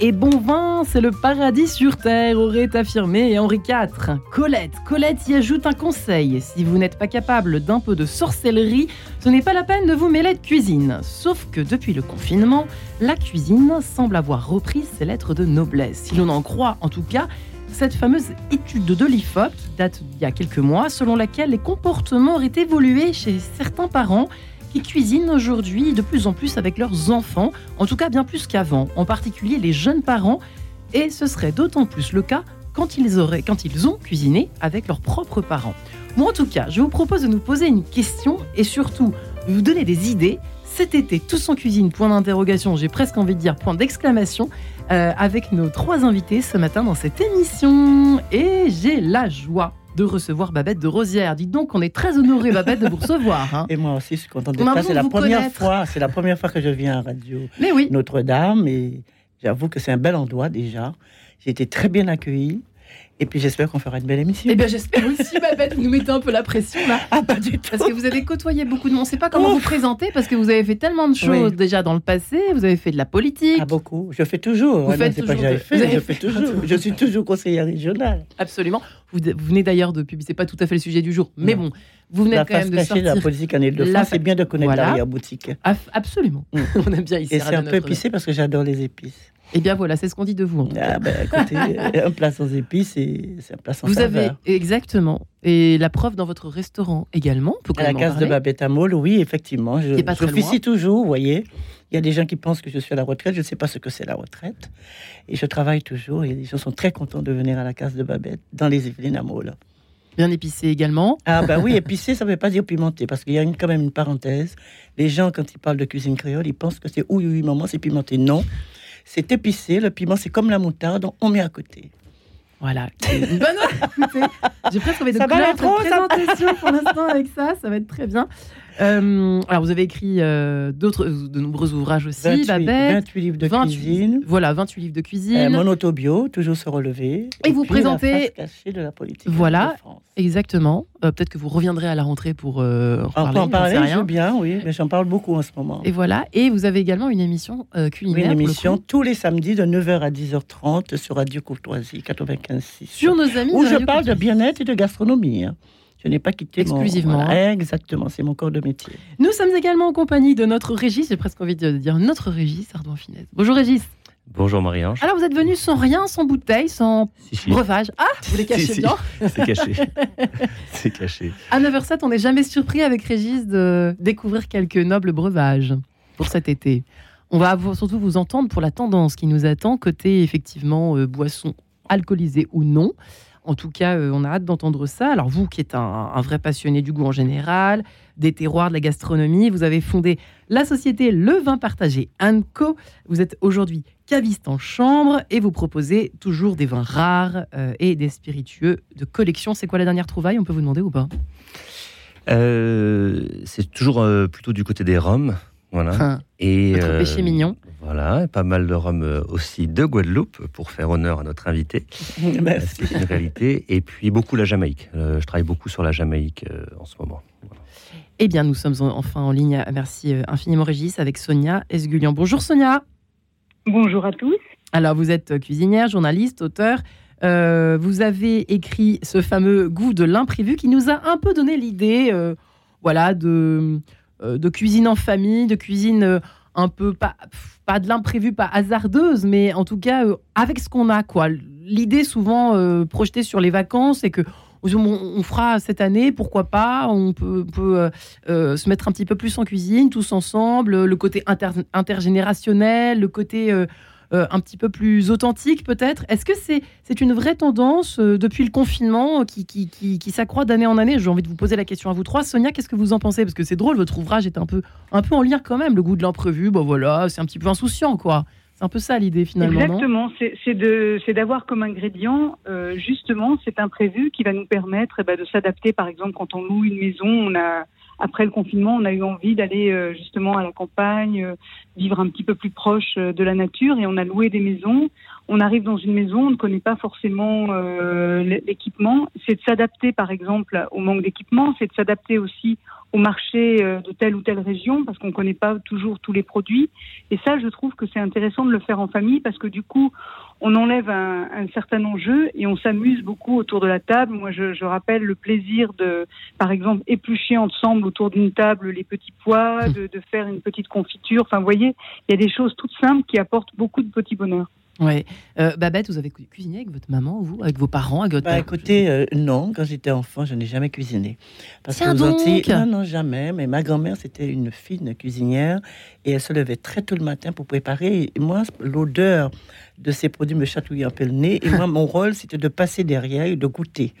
Et bon vin, c'est le paradis sur terre, aurait affirmé Henri IV. Colette, Colette y ajoute un conseil. Si vous n'êtes pas capable d'un peu de sorcellerie, ce n'est pas la peine de vous mêler de cuisine. Sauf que depuis le confinement, la cuisine semble avoir repris ses lettres de noblesse. Si l'on en croit en tout cas, cette fameuse étude de l'IFOP qui date d'il y a quelques mois, selon laquelle les comportements auraient évolué chez certains parents qui cuisinent aujourd'hui de plus en plus avec leurs enfants, en tout cas bien plus qu'avant, en particulier les jeunes parents, et ce serait d'autant plus le cas quand ils, auraient, quand ils ont cuisiné avec leurs propres parents. Moi en tout cas, je vous propose de nous poser une question et surtout de vous donner des idées. Cet été, tous en cuisine, point d'interrogation, j'ai presque envie de dire point d'exclamation, euh, avec nos trois invités ce matin dans cette émission. Et j'ai la joie de recevoir Babette de Rosière. Dites donc qu'on est très honoré, Babette, de vous recevoir. hein. Et moi aussi, je suis contente d'être là. C'est la première connaître. fois, c'est la première fois que je viens à Radio oui, Notre-Dame et j'avoue que c'est un bel endroit déjà. J'ai été très bien accueillie et puis j'espère qu'on fera une belle émission. eh bien j'espère aussi, Babette, vous nous mettez un peu la pression là. ah, pas du tout. Parce que vous avez côtoyé beaucoup de monde. On ne sait pas comment vous présenter parce que vous avez fait tellement de choses Oui. déjà dans le passé. Vous avez fait de la politique. Ah, beaucoup. Je fais toujours. Vous Ouais, non, faites c'est pas que toujours fait, vous avez je fais toujours. Je suis toujours conseillère régionale. Absolument. Vous, vous venez d'ailleurs de publier, c'est pas tout à fait le sujet du jour, mais Non. bon, vous venez La quand même de de la sortir. politique en Ile-de-France, c'est bien de connaître Voilà. l'arrière-boutique. Absolument. Mm. On aime bien ici. Et c'est un peu épicé parce que j'adore les épices. Eh bien voilà, c'est ce qu'on dit de vous. en tout cas. Ah ben écoutez, un plat sans épices, c'est un plat sans Vous avez exactement et la preuve dans votre restaurant également. On peut quand À la case de. Babette à Maule, oui, effectivement. Je, pas loin. toujours, vous voyez. Il y a des gens qui pensent que je suis à la retraite. Je ne sais pas ce que c'est la retraite. Et je travaille toujours. Et les gens sont très contents de venir à la case de Babette, dans les Yvelines à Maule. Bien épicé également. Ah bah oui, épicé, ça ne veut pas dire pimenté. Parce qu'il y a une- quand même une parenthèse. Les gens, quand ils parlent de cuisine créole, ils pensent que c'est oui, oui, maman, c'est pimenté. Non. C'est épicé. Le piment, c'est comme la moutarde. On met à côté. Voilà. Une bonne. J'ai presque envie de Ça va clore la trop, ça présentation pour l'instant avec ça. Ça va être très bien. Euh, alors vous avez écrit euh, d'autres, de nombreux ouvrages aussi, 28, Babette. 28 livres de 28 cuisine. Voilà, 28 livres de cuisine. Euh, mon autobio, toujours se relever. Et vous puis la présentez- face cachée de la politique. Voilà. de France. Exactement. Euh, Peut-être que vous reviendrez à la rentrée pour en parler. en parler, rien. veux bien, oui, mais j'en parle beaucoup en ce moment. Et voilà. Et vous avez également une émission Oui, culinaire. une le émission tous les samedis de 9h à 10h30 sur Radio Courtoisie 95.6. sur nos amis. Où de je Radio parle de bien-être et de gastronomie. hein. Je n'ai pas quitté Exclusivement, hein. Voilà, exactement, c'est mon corps de métier. Nous sommes également en compagnie de notre Régis. J'ai presque envie de dire notre Régis, Ardouin Finesse. Bonjour Régis. Bonjour Marie-Ange. Alors vous êtes venu sans rien, sans bouteille, sans Si, si, breuvage. Ah, vous les cachez Si, si. bien. c'est caché. c'est caché. À 9h07, on n'est jamais surpris avec Régis de découvrir quelques nobles breuvages pour cet été. On va surtout vous entendre pour la tendance qui nous attend côté effectivement euh, boissons alcoolisées ou non. En tout cas, euh, on a hâte d'entendre ça. Alors vous qui êtes un, vrai passionné du goût en général, des terroirs, de la gastronomie, vous avez fondé la société Le Vin Partagé Co. Vous êtes aujourd'hui caviste en chambre et vous proposez toujours des vins rares euh, et des spiritueux de collection. C'est quoi la dernière trouvaille? On peut vous demander ou pas? Euh, c'est toujours plutôt du côté des rhums. Voilà. Enfin, Et, Votre péché mignon. Voilà, et pas mal de rhums euh, aussi de Guadeloupe pour faire honneur à notre invité. Merci. C'est une réalité. Et puis beaucoup la Jamaïque. Euh, je travaille beaucoup sur la Jamaïque euh, en ce moment. Eh bien, nous sommes en- enfin en ligne. Merci euh, infiniment, Régis, avec Sonia Esgulian. Bonjour, Sonia. Bonjour à tous. Alors, vous êtes cuisinière, journaliste, auteur. Euh, vous avez écrit ce fameux goût de l'imprévu qui nous a un peu donné l'idée, euh, voilà, de, euh, de cuisine en famille, de cuisine euh, un peu pas, pas de l'imprévu, pas hasardeuse, mais en tout cas euh, avec ce qu'on a, quoi. L'idée souvent euh, projetée sur les vacances, c'est que on, fera cette année, pourquoi pas, on peut, euh, euh, se mettre un petit peu plus en cuisine, tous ensemble, le côté inter- intergénérationnel, le côté euh, un petit peu plus authentique peut-être. Est-ce que c'est une vraie tendance euh, depuis le confinement euh, qui, qui, qui, s'accroît d'année en année? J'ai envie de vous poser la question à vous trois. Sonia, qu'est-ce que vous en pensez? Parce que c'est drôle, votre ouvrage est un peu, un peu en lien quand même. Le goût de l'imprévu, bon voilà, c'est un petit peu insouciant quoi. C'est un peu ça l'idée finalement, Exactement, c'est d'avoir comme ingrédient justement cet imprévu qui va nous permettre eh ben, de s'adapter. Par exemple, quand on loue une maison, on a après le confinement, on a eu envie d'aller euh, justement à la campagne, euh, vivre un petit peu plus proche euh, de la nature, et on a loué des maisons on arrive dans une maison, on ne connaît pas forcément euh, l'équipement. C'est de s'adapter, par exemple, au manque d'équipement. C'est de s'adapter aussi au marché euh, de telle ou telle région parce qu'on ne connaît pas toujours tous les produits. Et ça, je trouve que c'est intéressant de le faire en famille parce que du coup, on enlève un, certain enjeu et on s'amuse beaucoup autour de la table. Moi, je, je, rappelle le plaisir de, par exemple, éplucher ensemble autour d'une table les petits pois, de, de faire une petite confiture. Enfin, vous voyez, il y a des choses toutes simples qui apportent beaucoup de petits bonheurs. Ouais. Euh, Babette, vous avez cuisiné avec votre maman, vous, avec vos parents, avec votre bah, Écoutez, euh, non, quand j'étais enfant, je n'ai jamais cuisiné. Parce que vous Antilles, non, non, jamais. Mais ma grand-mère, c'était une fine cuisinière et elle se levait très tôt le matin pour préparer. Et moi, l'odeur de ces produits me chatouillait un peu le nez. Et moi, mon rôle, c'était de passer derrière et de goûter.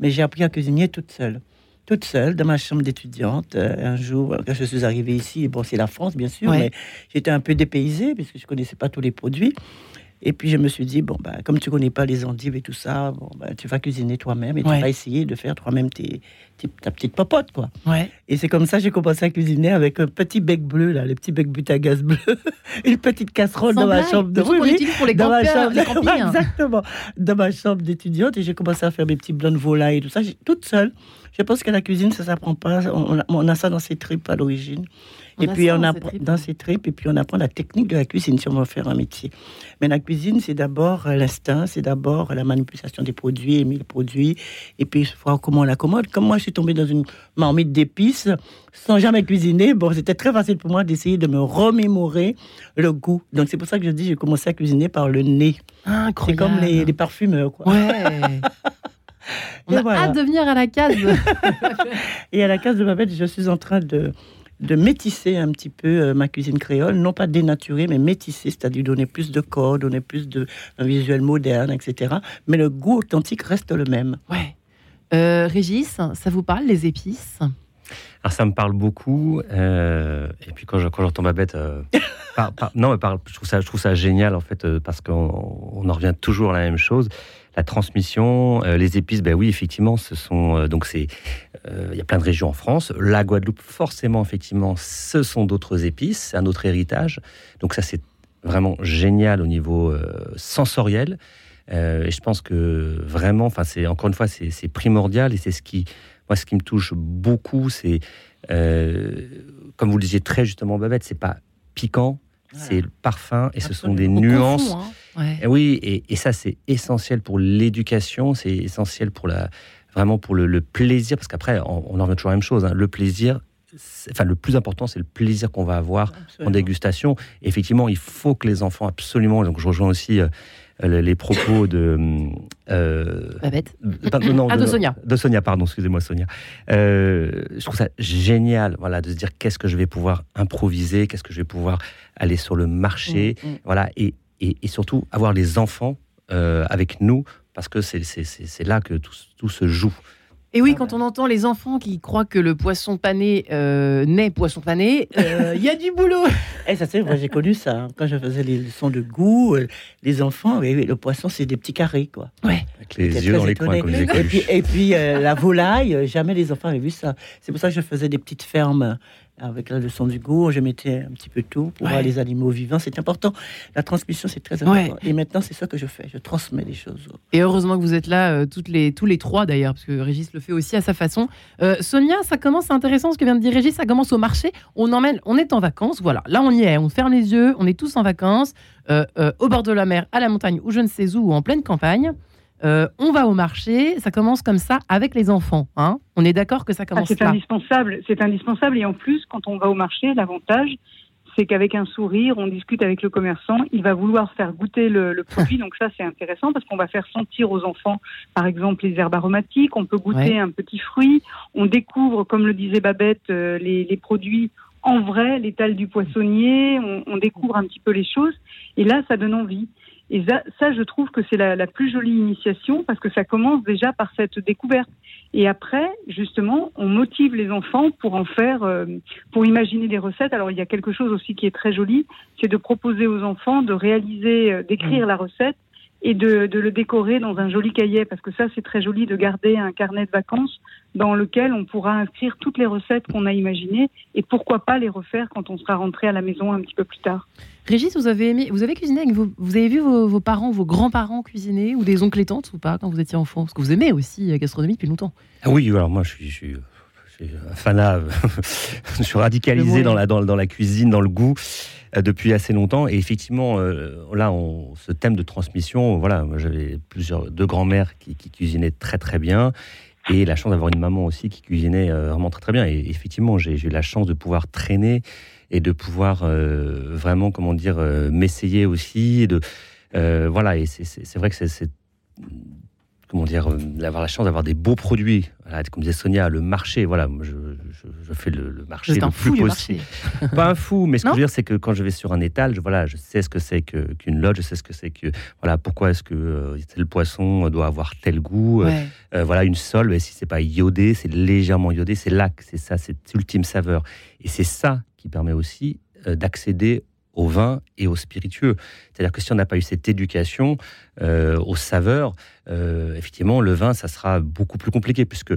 Mais j'ai appris à cuisiner toute seule toute seule dans ma chambre d'étudiante. Euh, un jour, quand je suis arrivée ici, bon, c'est la France, bien sûr, mais j'étais un peu dépaysée puisque je connaissais pas tous les produits. Et puis je me suis dit, bon, bah, comme tu connais pas les endives et tout ça, bon, bah, tu vas cuisiner toi-même et tu vas essayer de faire toi-même tes, ta petite popote. Quoi. Ouais. Et c'est comme ça que j'ai commencé à cuisiner avec un petit bec bleu, là, les petits becs but à gaz bleu, une petite casserole dans ma chambre de oui, pour les dans ma chambre, Exactement, dans ma chambre d'étudiante. Et j'ai commencé à faire mes petits blancs de volaille et tout ça, toute seule. Je pense que la cuisine, ça s'apprend pas. On on a ça dans ses tripes à l'origine et puis on apprend dans ces tripes, et puis on apprend la technique de la cuisine si on veut faire un métier. Mais la cuisine, c'est d'abord l'instinct, c'est d'abord la manipulation des produits, aimer les produits, et puis voir comment on l'accommode. Comme moi, je suis tombée dans une marmite d'épices sans jamais cuisiner. Bon, c'était très facile pour moi d'essayer de me remémorer le goût. Donc c'est pour ça que je dis, j'ai commencé à cuisiner par le nez. C'est comme les, les, parfumeurs, quoi. Ouais. On a hâte de venir à la case. et à la case de ma bête, je suis en train de de métisser un petit peu euh, ma cuisine créole, non pas dénaturer, mais métisser, c'est-à-dire donner plus de corps, donner plus de un visuel moderne, etc. Mais le goût authentique reste le même. Ouais. Euh, Régis, ça vous parle les épices? Alors ça me parle beaucoup. Euh, et puis quand j'entends ma bête, non, mais je trouve ça, je trouve ça génial en fait parce qu'on en revient toujours à la même chose la transmission, euh, les épices, ben oui, effectivement, ce sont euh, donc c'est euh, il y a plein de régions en France. La Guadeloupe, forcément, effectivement, ce sont d'autres épices, un autre héritage. Donc ça, c'est vraiment génial au niveau sensoriel. et je pense que vraiment, enfin, c'est encore une fois, c'est primordial et c'est ce qui, moi, ce qui me touche beaucoup, c'est comme vous le disiez très justement, Babette, c'est pas piquant, c'est le parfum et ce sont des nuances. Hein. Et oui, et, ça c'est essentiel pour l'éducation, c'est essentiel pour la vraiment pour le, plaisir, parce qu'après on, en revient toujours à la même chose. Hein. le plaisir, enfin le plus important c'est le plaisir qu'on va avoir en dégustation. effectivement, il faut que les enfants absolument. Donc je rejoins aussi. Les propos de. Euh, Babette non, ah, de, Sonia. De Sonia, pardon, excusez-moi, Sonia. Euh, je trouve ça génial, voilà, de se dire qu'est-ce que je vais pouvoir improviser, qu'est-ce que je vais pouvoir aller sur le marché, mm, mm. voilà, et, et, surtout avoir les enfants euh, avec nous, parce que c'est là que tout, tout se joue. Et oui, quand on entend les enfants qui croient que le poisson pané euh, naît poisson pané, euh, il y a du boulot. Et eh, ça, c'est vrai, j'ai connu ça. Hein. Quand je faisais les leçons de goût, euh, les enfants, le poisson, c'est des petits carrés, quoi. Ouais. Avec les yeux dans les coins, comme Et puis, et puis la volaille, jamais les enfants avaient vu ça. C'est pour ça que je faisais des petites fermes avec la leçon du goût, je mettais un petit peu tout pour voir les animaux vivants. C'est important. La transmission, c'est très important. Et maintenant, c'est ça que je fais. Je transmets les choses. Et heureusement que vous êtes là, euh, toutes les, tous les trois d'ailleurs, parce que Régis le fait aussi à sa façon. Euh, Sonia, ça commence, c'est intéressant ce que vient de dire Régis, ça commence au marché. On emmène, on est en vacances, voilà. Là, on y est, on ferme les yeux, on est tous en vacances, euh, au bord de la mer, à la montagne, ou je ne sais où, ou en pleine campagne. Euh, on va au marché, ça commence comme ça avec les enfants. Hein on est d'accord que ça commence ah, C'est indispensable, c'est indispensable. Et en plus, quand on va au marché, l'avantage, c'est qu'avec un sourire, on discute avec le commerçant. Il va vouloir faire goûter le, produit. Donc ça, c'est intéressant parce qu'on va faire sentir aux enfants, par exemple, les herbes aromatiques. On peut goûter un petit fruit. On découvre, comme le disait Babette, euh, les, produits en vrai, l'étal du poissonnier. On, on découvre un petit peu les choses. Et là, ça donne envie. Et ça, je trouve que c'est la, plus jolie initiation parce que ça commence déjà par cette découverte. Et après, justement, on motive les enfants pour en faire, euh, pour imaginer des recettes. Alors, il y a quelque chose aussi qui est très joli, c'est de proposer aux enfants de réaliser, euh, d'écrire mmh. la recette et de, le décorer dans un joli cahier, parce que ça, c'est très joli de garder un carnet de vacances dans lequel on pourra inscrire toutes les recettes qu'on a imaginées et pourquoi pas les refaire quand on sera rentré à la maison un petit peu plus tard. Régis, vous avez aimé, vous avez cuisiné avec vos, vous avez vu vos, parents, vos grands-parents cuisiner ou des oncles et tantes ou pas quand vous étiez enfant? Parce que vous aimez aussi la gastronomie depuis longtemps. Ah oui, alors moi je suis, je suis, un fanat, je suis radicalisé dans la, dans, dans la cuisine, dans le goût. Euh, depuis assez longtemps. Et effectivement, euh, là, on, ce thème de transmission, voilà, j'avais plusieurs deux grands-mères qui, cuisinaient très très bien. Et la chance d'avoir une maman aussi qui cuisinait euh, vraiment très très bien. Et effectivement, j'ai eu la chance de pouvoir traîner et de pouvoir vraiment, comment dire, m'essayer aussi. Et de, voilà, et c'est vrai que c'est comment dire, euh, d'avoir la chance d'avoir des beaux produits. comme disait Sonia, le marché, voilà, je, je, fais le, marché le plus possible. Pas un fou, mais ce que je veux dire, c'est que quand je vais sur un étal, je, voilà, je sais ce que c'est qu'une loge, je sais ce que c'est que, voilà, pourquoi est-ce que euh, tel poisson doit avoir tel goût. Euh, voilà, une sole, si c'est pas iodé, c'est légèrement iodé, c'est là c'est ça, c'est ultime saveur. Et c'est ça qui permet aussi d'accéder au vin et au spiritueux. C'est-à-dire que si on n'a pas eu cette éducation euh, aux saveurs, euh, effectivement, le vin, ça sera beaucoup plus compliqué, puisque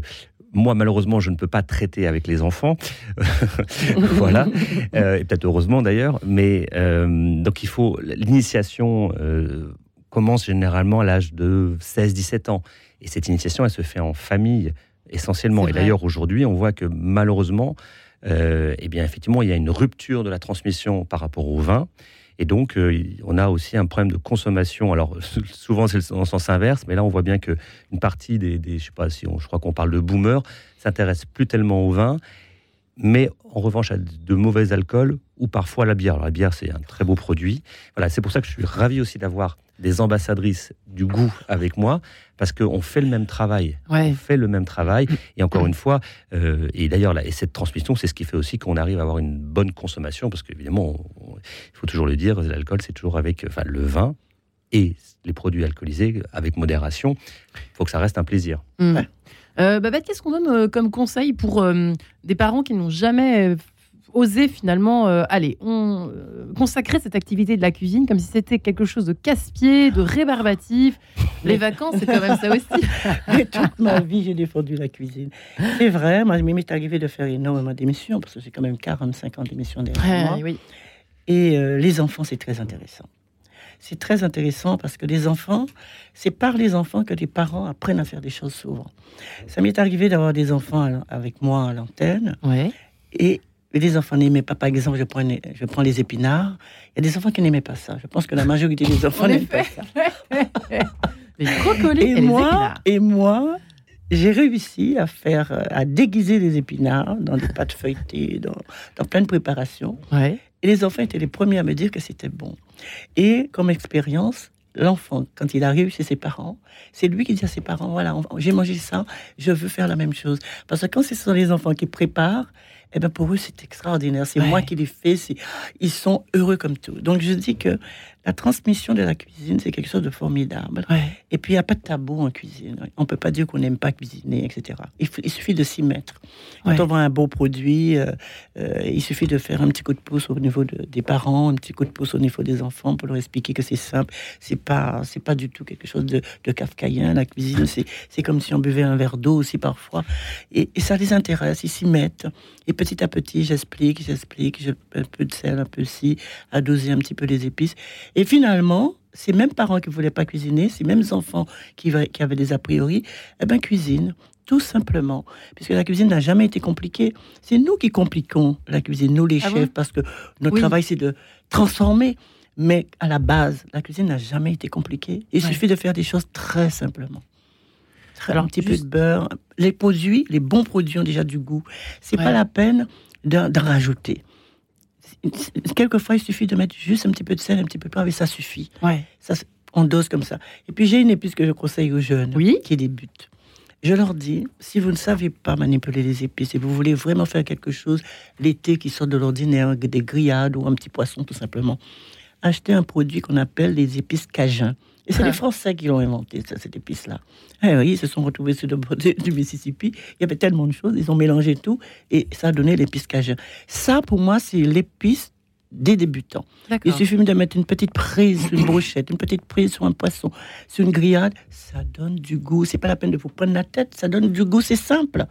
moi, malheureusement, je ne peux pas traiter avec les enfants. voilà. Euh, et peut-être heureusement d'ailleurs. Mais donc, il faut. L'initiation commence généralement à l'âge de 16-17 ans. Et cette initiation, elle se fait en famille essentiellement. Et d'ailleurs, aujourd'hui, on voit que malheureusement, euh, eh bien, effectivement, il y a une rupture de la transmission par rapport au vin. Et donc, euh, on a aussi un problème de consommation. Alors, souvent, c'est en sens inverse, mais là, on voit bien qu'une partie des, je sais pas si je crois qu'on parle de boomers, s'intéresse plus tellement au vin, mais en revanche à de mauvais alcools ou parfois à la bière. Alors, la bière, c'est un très beau produit. Voilà, c'est pour ça que je suis ravi aussi d'avoir des ambassadrices du goût avec moi, parce qu'on fait le même travail. On fait le même travail. Et encore une fois, euh, et d'ailleurs, et cette transmission, c'est ce qui fait aussi qu'on arrive à avoir une bonne consommation, parce qu'évidemment, il faut toujours le dire, l'alcool, c'est toujours avec enfin, le vin et les produits alcoolisés avec modération. Il faut que ça reste un plaisir. Mmh. Euh, Babette, qu'est-ce qu'on donne euh, comme conseil pour des parents qui n'ont jamais finalement, euh, allez, on euh, consacrer cette activité de la cuisine comme si c'était quelque chose de casse-pied, de rébarbatif. Les vacances, c'est quand même ça aussi. toute ma vie, j'ai défendu la cuisine. C'est vrai, moi, il m'est arrivé de faire énormément d'émissions, parce que c'est quand même 45 ans d'émissions derrière moi. Oui. Et euh, les enfants, c'est très intéressant. C'est très intéressant parce que les enfants, c'est par les enfants que les parents apprennent à faire des choses souvent. Ça m'est arrivé d'avoir des enfants avec moi à l'antenne. Ouais. Et des enfants n'aimaient pas, par exemple, je prends, je prends les épinards. Il y a des enfants qui n'aimaient pas ça. Je pense que la majorité des enfants n'aiment pas ça. les brocolis et, moi, Et moi, j'ai réussi à faire, à déguiser les épinards dans des pâtes feuilletées, dans, dans plein de préparations. Ouais. Et les enfants étaient les premiers à me dire que c'était bon. Et comme expérience, l'enfant, quand il arrive chez ses parents, c'est lui qui dit à ses parents, voilà, j'ai mangé ça, je veux faire la même chose. Parce que quand ce sont les enfants qui préparent, eh ben pour eux, c'est extraordinaire. C'est moi qui les fais. Ils sont heureux comme tout. Donc, je dis que la transmission de la cuisine, c'est quelque chose de formidable. Et puis, il n'y a pas de tabou en cuisine. On ne peut pas dire qu'on n'aime pas cuisiner, etc. Il, suffit de s'y mettre. Quand on voit un beau produit, euh, euh, il suffit de faire un petit coup de pouce au niveau des parents, un petit coup de pouce au niveau des enfants pour leur expliquer que c'est simple. C'est pas, c'est pas du tout quelque chose de, de kafkaïen. La cuisine, c'est comme si on buvait un verre d'eau aussi parfois. Et, ça les intéresse, ils s'y mettent. Et petit à petit, j'explique, j'explique, un peu de sel, un peu ci, à doser un petit peu les épices. Et finalement, ces mêmes parents qui ne voulaient pas cuisiner, ces mêmes enfants qui, qui avaient des a priori, eh ben cuisinent. Tout simplement. Puisque la cuisine n'a jamais été compliquée. C'est nous qui compliquons la cuisine, nous les ah chefs, parce que notre travail, c'est de transformer. Mais à la base, la cuisine n'a jamais été compliquée. Il suffit de faire des choses très simplement. Alors, un petit peu de beurre. Les produits, les bons produits ont déjà du goût. C'est pas la peine d'en rajouter quelquefois, il suffit de mettre juste un petit peu de sel, un petit peu de poivre, et ça suffit. Ouais. Ça, on dose comme ça. Et puis, j'ai une épice que je conseille aux jeunes oui qui débutent. Je leur dis, si vous ne savez pas manipuler les épices et vous voulez vraiment faire quelque chose l'été qui sort de l'ordinaire, des grillades ou un petit poisson tout simplement, achetez un produit qu'on appelle les épices cajun. Et c'est les ah. Français qui l'ont inventé, cette épice-là. Eh oui, ils se sont retrouvés sur le bord du Mississippi. Il y avait tellement de choses, ils ont mélangé tout et ça a donné l'épice cajun. Ça, pour moi, c'est l'épice des débutants. Il suffit de mettre une petite prise sur une brochette, une petite prise sur un poisson, sur une grillade, ça donne du goût. C'est pas la peine de vous prendre la tête, ça donne du goût, c'est simple.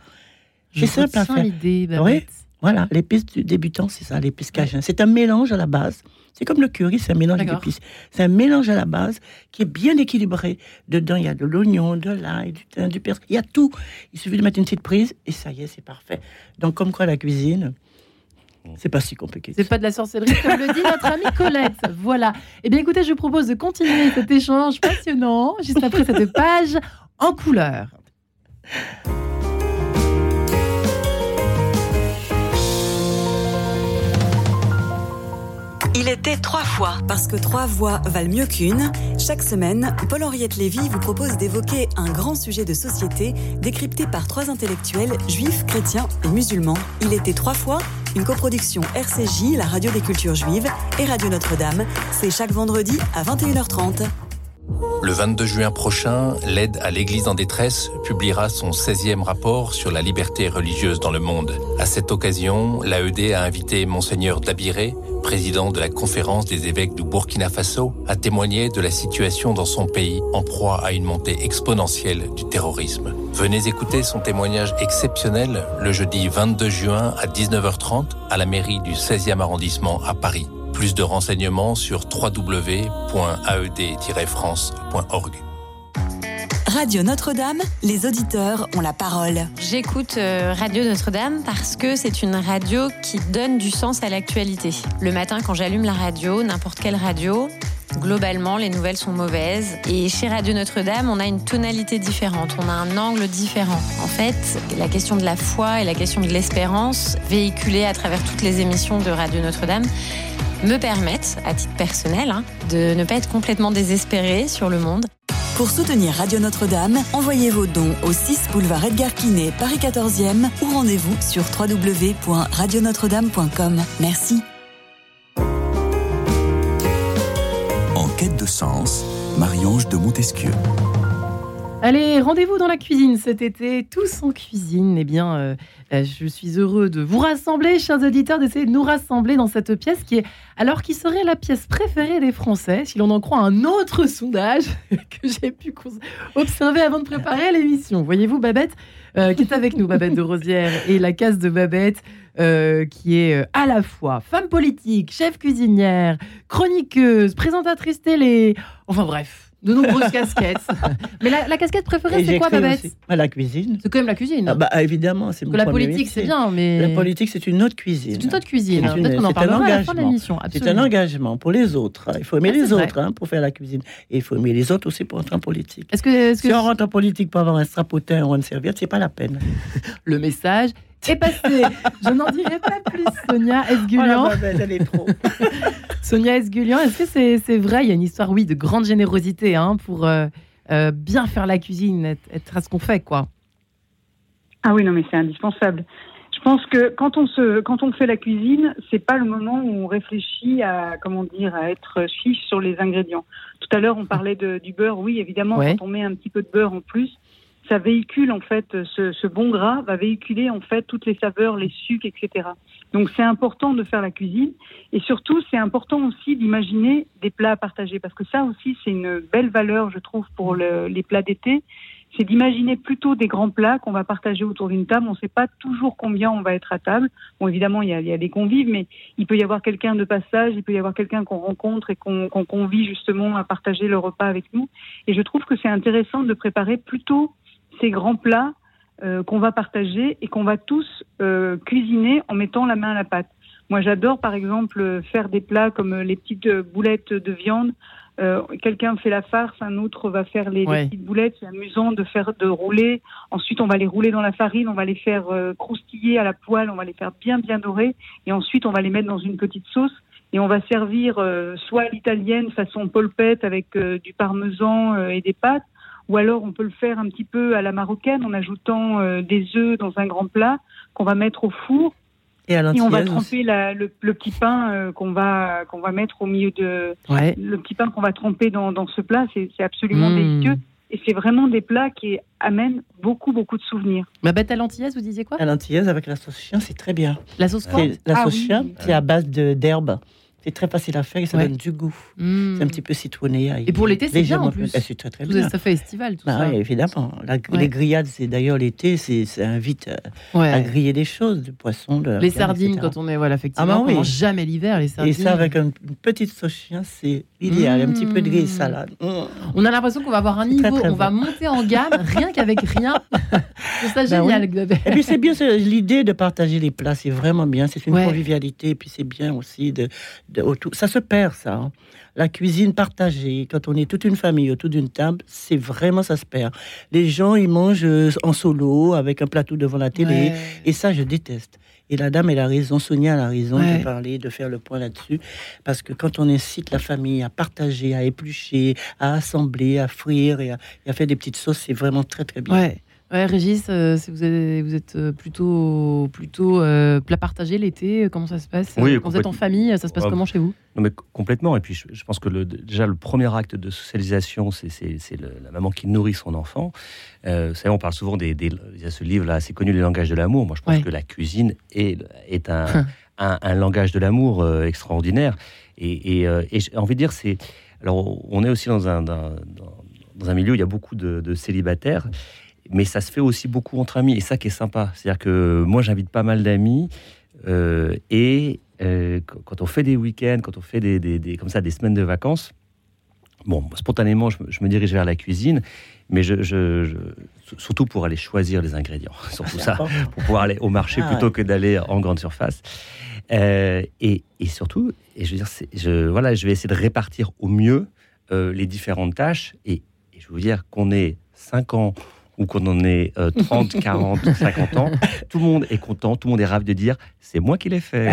C'est simple à faire. l'idée, oui, voilà, l'épice du débutant, c'est ça, l'épice cajun. C'est un mélange à la base. C'est comme le curry, c'est un mélange d'épices. C'est un mélange à la base qui est bien équilibré. Dedans, il y a de l'oignon, de l'ail, du thym, du persil. Il y a tout. Il suffit de mettre une petite prise et ça y est, c'est parfait. Donc, comme quoi la cuisine, c'est pas si compliqué. C'est pas de la sorcellerie, comme le dit notre amie Colette. Voilà. Eh bien, écoutez, je vous propose de continuer cet échange passionnant juste après cette page en couleur. Il était trois fois. Parce que trois voix valent mieux qu'une, chaque semaine, Paul-Henriette Lévy vous propose d'évoquer un grand sujet de société décrypté par trois intellectuels juifs, chrétiens et musulmans. Il était trois fois une coproduction RCJ, la radio des cultures juives, et Radio Notre-Dame. C'est chaque vendredi à 21h30. Le 22 juin prochain, l'aide à l'Église en détresse publiera son 16e rapport sur la liberté religieuse dans le monde. À cette occasion, l'AED a invité Monseigneur Dabiré, président de la conférence des évêques du Burkina Faso, à témoigner de la situation dans son pays en proie à une montée exponentielle du terrorisme. Venez écouter son témoignage exceptionnel le jeudi 22 juin à 19h30 à la mairie du 16e arrondissement à Paris. Plus de renseignements sur www.aed-france.org. Radio Notre-Dame, les auditeurs ont la parole. J'écoute euh, Radio Notre-Dame parce que c'est une radio qui donne du sens à l'actualité. Le matin, quand j'allume la radio, n'importe quelle radio, globalement, les nouvelles sont mauvaises. Et chez Radio Notre-Dame, on a une tonalité différente, on a un angle différent. En fait, la question de la foi et la question de l'espérance, véhiculée à travers toutes les émissions de Radio Notre-Dame, me permettent, à titre personnel, hein, de ne pas être complètement désespéré sur le monde. Pour soutenir Radio Notre-Dame, envoyez vos dons au 6 boulevard Edgar Quinet, Paris 14e ou rendez-vous sur www.radionotre-dame.com. Merci. En quête de sens, Marie-Ange de Montesquieu. Allez, rendez-vous dans la cuisine cet été, tous en cuisine. Eh bien, euh, euh, je suis heureux de vous rassembler, chers auditeurs, d'essayer de nous rassembler dans cette pièce qui est, alors qui serait la pièce préférée des Français, si l'on en croit un autre sondage que j'ai pu observer avant de préparer l'émission. Voyez-vous, Babette, euh, qui est avec nous, Babette de Rosière, et la case de Babette. qui est à la fois femme politique, chef cuisinière, chroniqueuse, présentatrice télé, enfin bref, de nombreuses casquettes. Mais la, casquette préférée, c'est quoi, Babette La cuisine. C'est quand même la cuisine. Ah bah, évidemment, c'est que la politique, c'est bien, mais la politique, c'est une autre cuisine. C'est une autre cuisine. Peut-être qu'on en parlera à la fin de l'émission. C'est un engagement pour les autres. Il faut aimer ah, les autres hein, pour faire la cuisine, et il faut aimer les autres aussi pour entrer en politique. Est-ce que, si on rentre en politique pour avoir un strapotin ou une serviette, c'est pas la peine. Le message est passé. Je n'en dirai pas plus, Sonia Esgulian. Oh elle est trop. Sonia Esgulian, est-ce que c'est vrai? Il y a une histoire, oui, de grande générosité hein, pour euh, euh, bien faire la cuisine, être, à ce qu'on fait, quoi. Ah oui, non, mais c'est indispensable. Je pense que quand on se, quand on fait la cuisine, c'est pas le moment où on réfléchit à, comment dire, à être fiche sur les ingrédients. Tout à l'heure, on parlait de, du beurre. Oui, évidemment, quand on met un petit peu de beurre en plus, ça véhicule en fait ce, ce, bon gras va véhiculer en fait toutes les saveurs, les sucres, etc. Donc c'est important de faire la cuisine et surtout c'est important aussi d'imaginer des plats à partager parce que ça aussi c'est une belle valeur je trouve pour le, les plats d'été. C'est d'imaginer plutôt des grands plats qu'on va partager autour d'une table. On ne sait pas toujours combien on va être à table. Bon, évidemment, il y a, il des convives, mais il peut y avoir quelqu'un de passage, il peut y avoir quelqu'un qu'on rencontre et qu'on convie justement à partager le repas avec nous. Et je trouve que c'est intéressant de préparer plutôt ces grands plats euh, qu'on va partager et qu'on va tous euh, cuisiner en mettant la main à la pâte. Moi, j'adore, par exemple, faire des plats comme les petites boulettes de viande. Euh, quelqu'un fait la farce, un autre va faire les, petites boulettes. C'est amusant de faire de rouler. Ensuite, on va les rouler dans la farine, on va les faire croustiller à la poêle, on va les faire bien bien dorés, et ensuite on va les mettre dans une petite sauce et on va servir soit l'italienne façon polpette avec du parmesan et des pâtes, ou alors on peut le faire un petit peu à la marocaine en ajoutant euh, des œufs dans un grand plat qu'on va mettre au four. Et, à on va tremper le, petit pain euh, qu'on va qu'on va mettre au milieu de le petit pain qu'on va tremper dans, dans ce plat. C'est absolument mmh. délicieux. Et c'est vraiment des plats qui amènent beaucoup, beaucoup de souvenirs. Ma bête à l'antillaise, vous disiez quoi? À l'antillaise avec la sauce chien, c'est très bien. La sauce quoi? La ah sauce chien, c'est à base d'herbes C'est très facile à faire et ça donne du goût. Hmm. C'est un petit peu citronné. Et pour l'été, c'est bien en plus. C'est très très bien. Ça fait estival tout bah ça. Oui, évidemment. Les grillades, c'est d'ailleurs l'été, c'est invite euh, à griller des choses, du poisson, de les sardines quand on est voilà effectivement. Ah bah on mange jamais l'hiver les sardines. Et ça avec une petite sauce chien, c'est idéal. Un petit peu de grille salade. Mmh. On a l'impression qu'on va avoir un niveau, on va monter en gamme rien qu'avec rien. c'est ça bah génial. Et puis c'est bien l'idée de partager les plats, c'est vraiment bien. C'est une convivialité et puis c'est bien aussi de ça se perd, ça. Hein. La cuisine partagée, quand on est toute une famille autour d'une table, c'est vraiment, ça se perd. Les gens, ils mangent euh, en solo, avec un plateau devant la télé, et ça, je déteste. Et la dame, elle a raison, Sonia a raison de parler, de faire le point là-dessus. Parce que quand on incite la famille à partager, à éplucher, à assembler, à frire et à, faire des petites sauces, c'est vraiment très très bien. Ouais, Régis, euh, vous, êtes, vous êtes euh, plutôt, plutôt euh, plat partagé l'été, comment ça se passe? Oui, Quand vous êtes en famille, ça se passe comment chez vous? Non, mais complètement. Et puis, je, pense que le, déjà, le premier acte de socialisation, c'est la maman qui nourrit son enfant. vous savez, on parle souvent des, des il y a ce livre-là assez connu, Les langages de l'amour. Moi, je pense que la cuisine est, est un, un, langage de l'amour extraordinaire. Et, et, j'ai envie de dire, c'est. Alors, on est aussi dans un, dans, dans un milieu où il y a beaucoup de, de célibataires mais ça se fait aussi beaucoup entre amis, et ça qui est sympa. C'est-à-dire que moi, j'invite pas mal d'amis, euh, et euh, quand on fait des week-ends, quand on fait des, des, comme ça, des semaines de vacances, bon, spontanément, je, me dirige vers la cuisine, mais je, surtout pour aller choisir les ingrédients, surtout ça, pour pouvoir aller au marché ah plutôt que d'aller en grande surface. Euh, et, et, surtout, et je veux dire, je, voilà, je vais essayer de répartir au mieux les différentes tâches, et, et je veux dire qu'on ait 5 ans ou qu'on en ait 30, 40, 50 ans, tout le monde est content, tout le monde est ravi de dire c'est moi qui l'ai fait.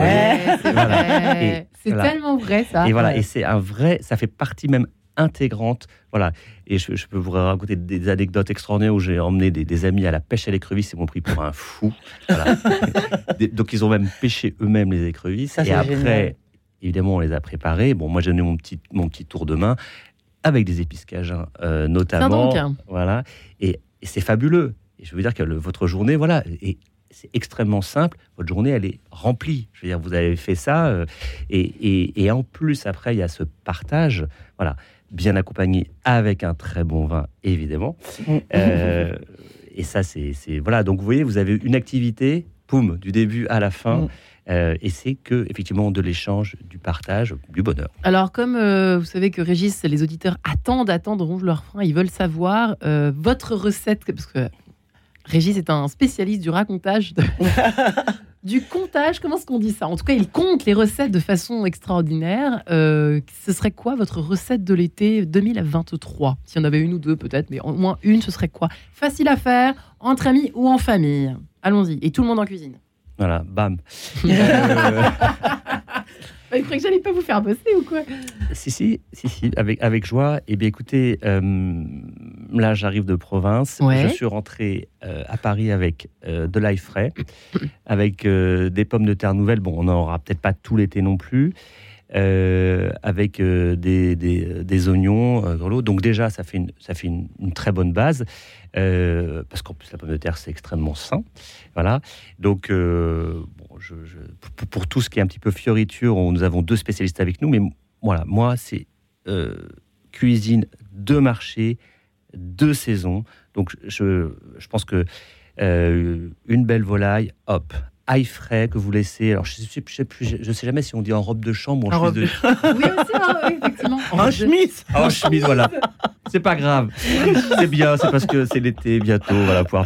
c'est tellement vrai ça. Et voilà, et c'est un vrai, ça fait partie même intégrante. Voilà. Et je, peux vous raconter des anecdotes extraordinaires où j'ai emmené des, amis à la pêche à l'écrevisse et m'ont pris pour un fou. Donc ils ont même pêché eux-mêmes les écrevisses. et après, évidemment, on les a préparés. Bon, moi j'ai donné mon petit, mon petit tour de main avec des épices cajuns euh, notamment. Voilà. Et et c'est fabuleux. Et je veux dire que votre journée, voilà, et c'est extrêmement simple. Votre journée, elle est remplie. Je veux dire, vous avez fait ça. Euh, et, et, en plus, après, il y a ce partage, voilà, bien accompagné avec un très bon vin, évidemment. Euh, et ça, c'est. Voilà, donc vous voyez, vous avez une activité, poum, du début à la fin. Euh, et c'est que effectivement de l'échange, du partage, du bonheur. Alors comme euh, vous savez que Régis, les auditeurs attendent, attendent, rongent leur frein, ils veulent savoir euh, votre recette, parce que Régis est un spécialiste du racontage. du comptage, comment est-ce qu'on dit ça? En tout cas, il compte les recettes de façon extraordinaire. ce serait quoi votre recette de l'été 2023 S'il y en avait une ou deux peut-être, mais au moins une, ce serait quoi? Facile à faire, entre amis ou en famille. Allons-y, et tout le monde en cuisine. Voilà, bam. Bah, il croyait que j'allais pas vous faire bosser ou quoi? Si, si, si, si, avec, avec joie. Eh bien, écoutez, euh, là, j'arrive de province. Je suis rentré euh, à Paris avec euh, de l'ail frais, avec des pommes de terre nouvelles. Bon, on n'en aura peut-être pas tout l'été non plus. Avec des, des, des, oignons dans Donc déjà, ça fait une, ça fait une, très bonne base. Euh, parce qu'en plus la pomme de terre c'est extrêmement sain. Voilà. Donc euh, pour, tout ce qui est un petit peu fioriture, nous avons deux spécialistes avec nous, mais voilà, moi c'est euh, cuisine de marché, de saison. Donc je, je pense que une belle volaille, hop, ail frais que vous laissez. Alors, je sais, je sais, je sais jamais si on dit en robe de chambre ou en, chemise de. oui, aussi, hein, effectivement. En, chemise. En chemise, voilà. C'est pas grave. C'est bien, c'est parce que c'est l'été bientôt, voilà. Pouvoir...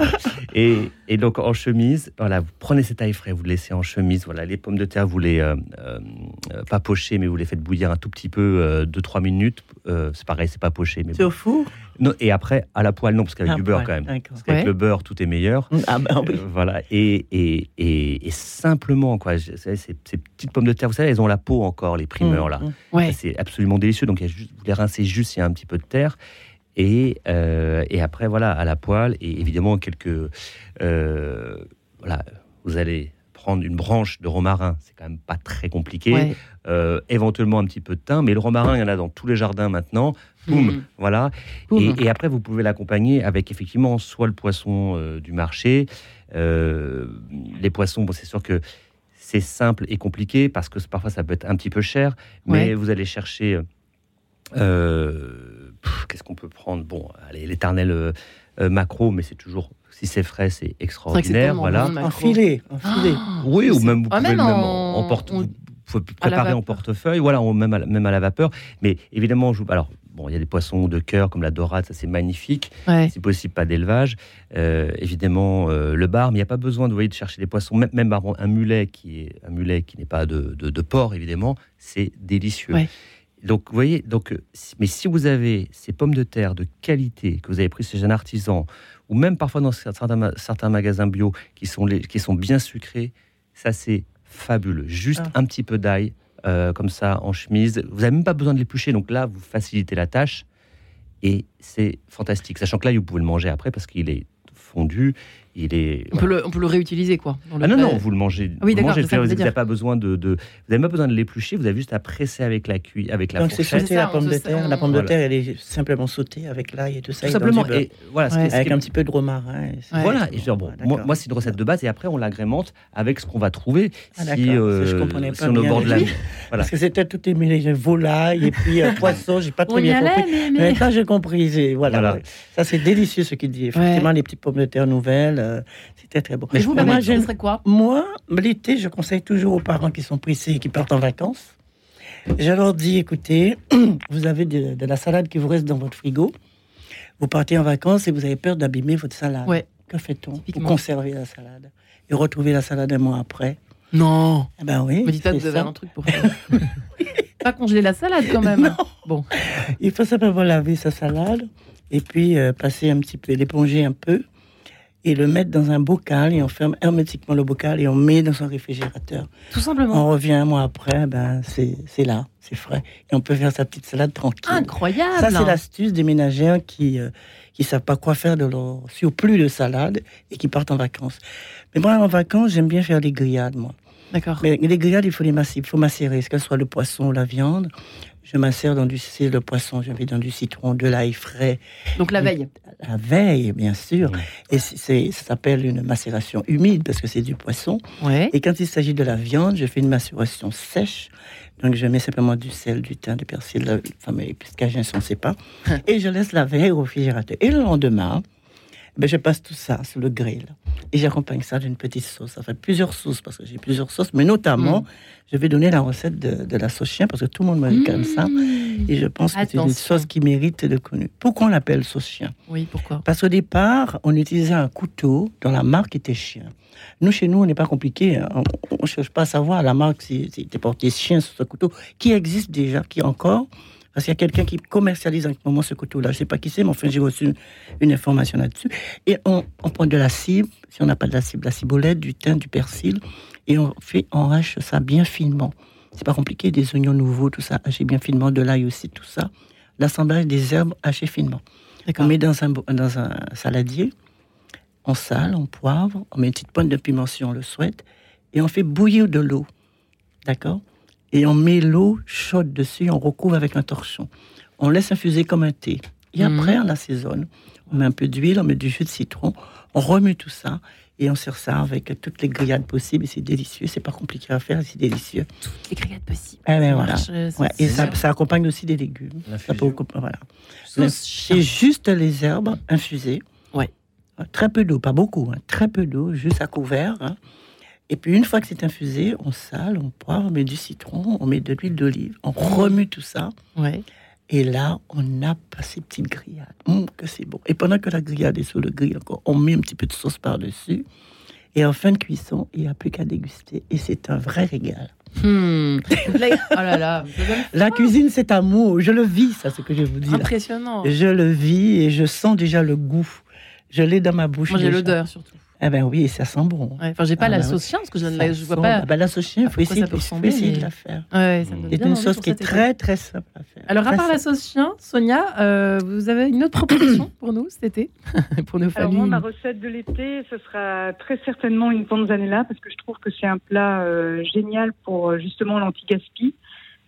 Et, et, donc, en chemise, voilà, vous prenez cet ail frais, vous le laissez en chemise. Voilà, les pommes de terre, vous les euh, euh, pas pocher, mais vous les faites bouillir un tout petit peu, 2-3 euh, minutes. c'est pareil, c'est pas poché. C'est au four? Non, Et après, à la poêle, non, parce qu'avec du beurre quand même. Parce qu'avec le beurre, tout est meilleur. Ah, bah, oui. voilà. Et, et, et, simplement, quoi, ces, ces, petites pommes de terre, vous savez, elles ont la peau encore, les primeurs, mmh, là. Mmh. C'est absolument délicieux. Donc, vous les rincez juste, il y a un petit peu de terre. Et, euh, et après, voilà, à la poêle, et évidemment, quelques. Euh, voilà, vous allez prendre une branche de romarin, c'est quand même pas très compliqué. Euh, éventuellement un petit peu de thym, mais le romarin, il y en a dans tous les jardins maintenant. Boum, mmh. voilà. Et, après, vous pouvez l'accompagner avec effectivement soit le poisson du marché. les poissons, bon, c'est sûr que c'est simple et compliqué parce que parfois ça peut être un petit peu cher, mais vous allez chercher. Qu'est-ce qu'on peut prendre? Bon, allez, l'éternel macro, mais c'est toujours si c'est frais, c'est extraordinaire. Voilà. Un filet, un filet. oui, ou même vous ah, pouvez même en, porte, préparer en portefeuille, voilà, même, à, même à la vapeur. Mais évidemment, je, alors bon, il y a des poissons de cœur comme la dorade, ça c'est magnifique. Si possible, pas d'élevage. Euh, évidemment, euh, le bar, mais il n'y a pas besoin de, voyez, de chercher des poissons. Même, même un mulet qui est un mulet qui n'est pas de, de, porc, évidemment, c'est délicieux. Donc, vous voyez, donc, mais si vous avez ces pommes de terre de qualité que vous avez pris chez un artisan, ou même parfois dans certains, certains magasins bio qui sont, les, qui sont bien sucrés, ça c'est fabuleux. Juste ah. un petit peu d'ail, euh, comme ça, en chemise. Vous n'avez même pas besoin de l'éplucher, donc là, vous facilitez la tâche. Et c'est fantastique. Sachant que là, vous pouvez le manger après parce qu'il est fondu il est. On, peut le, on, peut le, réutiliser, quoi. ah non, non, vous le mangez. Ah oui, d'accord. Vous n'avez pas besoin de, de vous pas besoin de l'éplucher. Vous avez juste à presser avec la cuille, avec la Donc c'est sauter la pomme de terre. La pomme de terre, elle est simplement sautée avec l'ail et tout ça. Tout simplement. Et voilà, avec un petit peu de romarin. Voilà. Et bon, moi, c'est une recette de base et après on l'agrémente avec ce qu'on va si je comprenais pas sur nos bords de la Parce que c'était tout est volaille et puis euh, poisson. J'ai pas très bien compris. Mais là, j'ai compris. Voilà. Ça, c'est délicieux ce qu'il dit. Effectivement, les petites pommes de terre nouvelles. Euh, c'était très bon. Mais vous, moi, je, quoi? Moi, l'été, je conseille toujours aux parents qui sont pressés et qui partent en vacances. Je leur dis, écoutez, vous avez de, la salade qui vous reste dans votre frigo. Vous partez en vacances et vous avez peur d'abîmer votre salade. Ouais. Que fait-on Vous conservez la salade et retrouvez la salade un mois après? Non. Eh ben oui. Me dites pas vous avez un truc pour faire. pas congeler la salade quand même. Non. Bon. Il faut simplement laver sa salade et puis euh, passer un petit peu, l'éponger un peu et le mettre dans un bocal et on ferme hermétiquement le bocal et on met dans son réfrigérateur. Tout simplement. On revient un mois après, ben c'est là, c'est frais et on peut faire sa petite salade tranquille. Incroyable. Ça c'est l'astuce des ménagères qui euh, qui savent pas quoi faire de leur surplus de salade et qui partent en vacances. Mais moi en vacances j'aime bien faire des grillades moi. D'accord. Mais les grillades il faut les masser, il faut macérer, ce qu'elle soit le poisson ou la viande. Je m'insère dans du le poisson, je mets dans du citron, de l'ail frais. Donc la veille. La veille, bien sûr. Et c'est, ça s'appelle une macération humide parce que c'est du poisson. Ouais. Et quand il s'agit de la viande, je fais une macération sèche. Donc je mets simplement du sel, du thym, du persil, le fameux épice on ne sait pas. et je laisse la veille au réfrigérateur. Et le lendemain, ben, je passe tout ça sur le grill. Et j'accompagne ça d'une petite sauce. Fait plusieurs sauces, parce que j'ai plusieurs sauces, mais notamment, mm. je vais donner la recette de, la sauce chien, parce que tout le monde me dit comme ça. Mm. Et je pense que c'est une sauce qui mérite d'être connue. Pourquoi on l'appelle sauce chien? Oui, pourquoi? Parce qu'au départ, on utilisait un couteau dont la marque était chien. Nous, chez nous, on n'est pas compliqué. Hein. On ne cherche pas à savoir la marque, si c'était porté chien sur ce couteau, qui existe déjà, qui encore parce qu'il y a quelqu'un qui commercialise en ce moment ce couteau-là. Je ne sais pas qui c'est, mais enfin, j'ai reçu une information là-dessus. Et on, prend de la cible, si on n'a pas de la cible, la cibolette, du thym, du persil, et on fait, on hache ça bien finement. C'est pas compliqué, des oignons nouveaux, tout ça, haché bien finement, de l'ail aussi, tout ça. L'assemblage des herbes hachées finement. On met dans un, dans un saladier, on sale, on poivre, on met une petite pointe de piment si on le souhaite, et on fait bouillir de l'eau. D'accord? Et on met l'eau chaude dessus, on recouvre avec un torchon. On laisse infuser comme un thé. Et mhm. après, on assaisonne. On met un peu d'huile, on met du jus de citron, on remue tout ça et on sert ça avec toutes les grillades possibles. Et c'est délicieux, c'est pas compliqué à faire, c'est délicieux. Toutes les grillades possibles. Eh ben, voilà. Et ça, accompagne aussi des légumes. Ça peut, voilà. C'est juste les herbes infusées. Ouais. Très peu d'eau, pas beaucoup, hein. très peu d'eau, juste à couvert. Hein. Et puis une fois que c'est infusé, on sale, on poivre, on met du citron, on met de l'huile d'olive, on remue tout ça. Ouais. Et là, on a ces petites grillades. Hum, que c'est bon. Et pendant que la grillade est sur le grill encore, on met un petit peu de sauce par-dessus. Et en fin de cuisson, il n'y a plus qu'à déguster. Et c'est un vrai régal. Hmm. oh là là, la cuisine, c'est amour. Je le vis, ça, ce que je vous dis. Impressionnant. Je le vis et je sens déjà le goût. Je l'ai dans ma bouche. Moi, j'ai l'odeur surtout. Eh ben oui, ça sent bon. enfin, j'ai pas ah la ben sauce chien parce que je ne vois pas. Ah ben, la sauce chien, il faut essayer, de la faire. Ouais, c'est une sauce qui est très très simple à faire. Alors, à part la sauce chien, Sonia, euh, vous avez une autre proposition pour nous cet été, pour nos familles. Alors moi, ma recette de l'été, ce sera très certainement une panzanella parce que je trouve que c'est un plat euh, génial pour euh, justement l'anti-gaspi.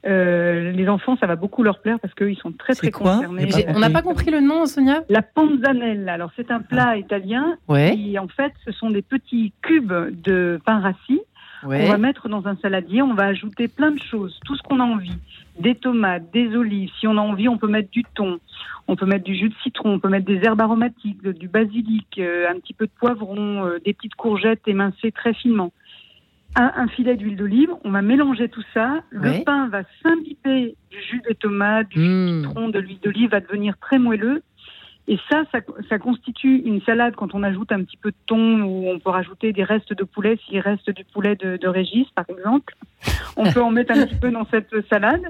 Euh, les enfants, ça va beaucoup leur plaire parce qu'ils sont très très concernés. On n'a pas compris le nom, Sonia? La panzanella. Alors c'est un plat ah. italien. Ouais. Qui, en fait, ce sont des petits cubes de pain rassis On va mettre dans un saladier, on va ajouter plein de choses, tout ce qu'on a envie. Des tomates, des olives. Si on a envie, on peut mettre du thon, on peut mettre du jus de citron, on peut mettre des herbes aromatiques, du basilic, euh, un petit peu de poivron, euh, des petites courgettes émincées très finement. Un, filet d'huile d'olive, on va mélanger tout ça. Le pain va s'imbiber du jus des tomates, du jus de citron, de l'huile d'olive, va devenir très moelleux. Et ça, ça, constitue une salade quand on ajoute un petit peu de thon ou on peut rajouter des restes de poulet s'il reste du poulet de, de, Régis, par exemple. On peut en mettre un petit peu dans cette salade.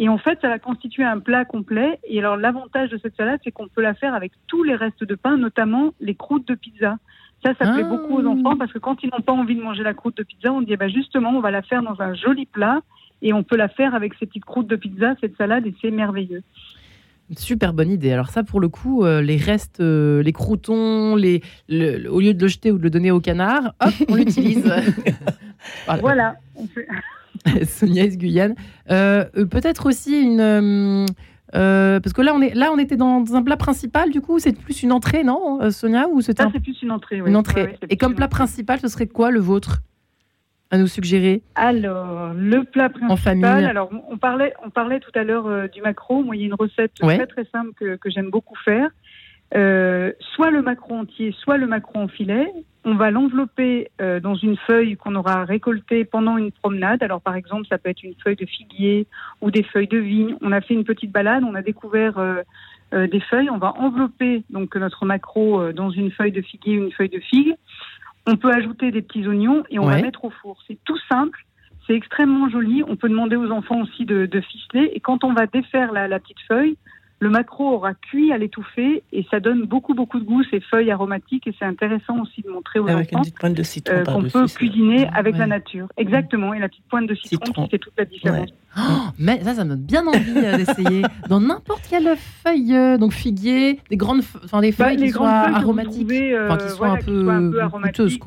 Et en fait, ça va constituer un plat complet. Et alors, l'avantage de cette salade, c'est qu'on peut la faire avec tous les restes de pain, notamment les croûtes de pizza. Ça, ça plaît beaucoup aux enfants parce que quand ils n'ont pas envie de manger la croûte de pizza, on dit, eh ben justement, on va la faire dans un joli plat et on peut la faire avec ces petites croûtes de pizza, cette salade, et c'est merveilleux. Super bonne idée. Alors ça, pour le coup, euh, les restes, euh, les croutons, les, au lieu de le jeter ou de le donner au canard, hop, on l'utilise. voilà. Sonia Guyane. Euh, Peut-être aussi une... parce que là on, est, là, on était dans un plat principal, du coup, c'est plus une entrée, non, Sonia ou Ça, c'est plus une entrée, oui. Une entrée. Et comme plat principal, ce serait quoi le vôtre à nous suggérer? Alors, le plat principal. Alors, on parlait, on parlait tout à l'heure euh, du macro. Moi, il y a une recette très très simple que, que j'aime beaucoup faire. Euh, soit le macro entier, soit le macro en filet. On va l'envelopper euh, dans une feuille qu'on aura récoltée pendant une promenade. Alors, par exemple, ça peut être une feuille de figuier ou des feuilles de vigne. On a fait une petite balade, on a découvert euh, euh des feuilles. On va envelopper donc notre macro dans une feuille de figuier ou une feuille de figue. On peut ajouter des petits oignons et on va mettre au four. C'est tout simple, c'est extrêmement joli. On peut demander aux enfants aussi de, de ficeler. Et quand on va défaire la petite feuille, le macro aura cuit à l'étouffer et ça donne beaucoup beaucoup de goût, ces feuilles aromatiques et c'est intéressant aussi de montrer aux avec enfants euh, qu'on peut cuisiner avec la nature. Exactement, et la petite pointe de citron, qui fait toute la différence. Oh, mais ça, ça me donne bien envie euh, d'essayer. Dans n'importe quelle feuille, euh, donc figuier, des grandes, enfin des feuilles qui soient aromatiques, enfin, qui soient un, peu, un peu aromatiques.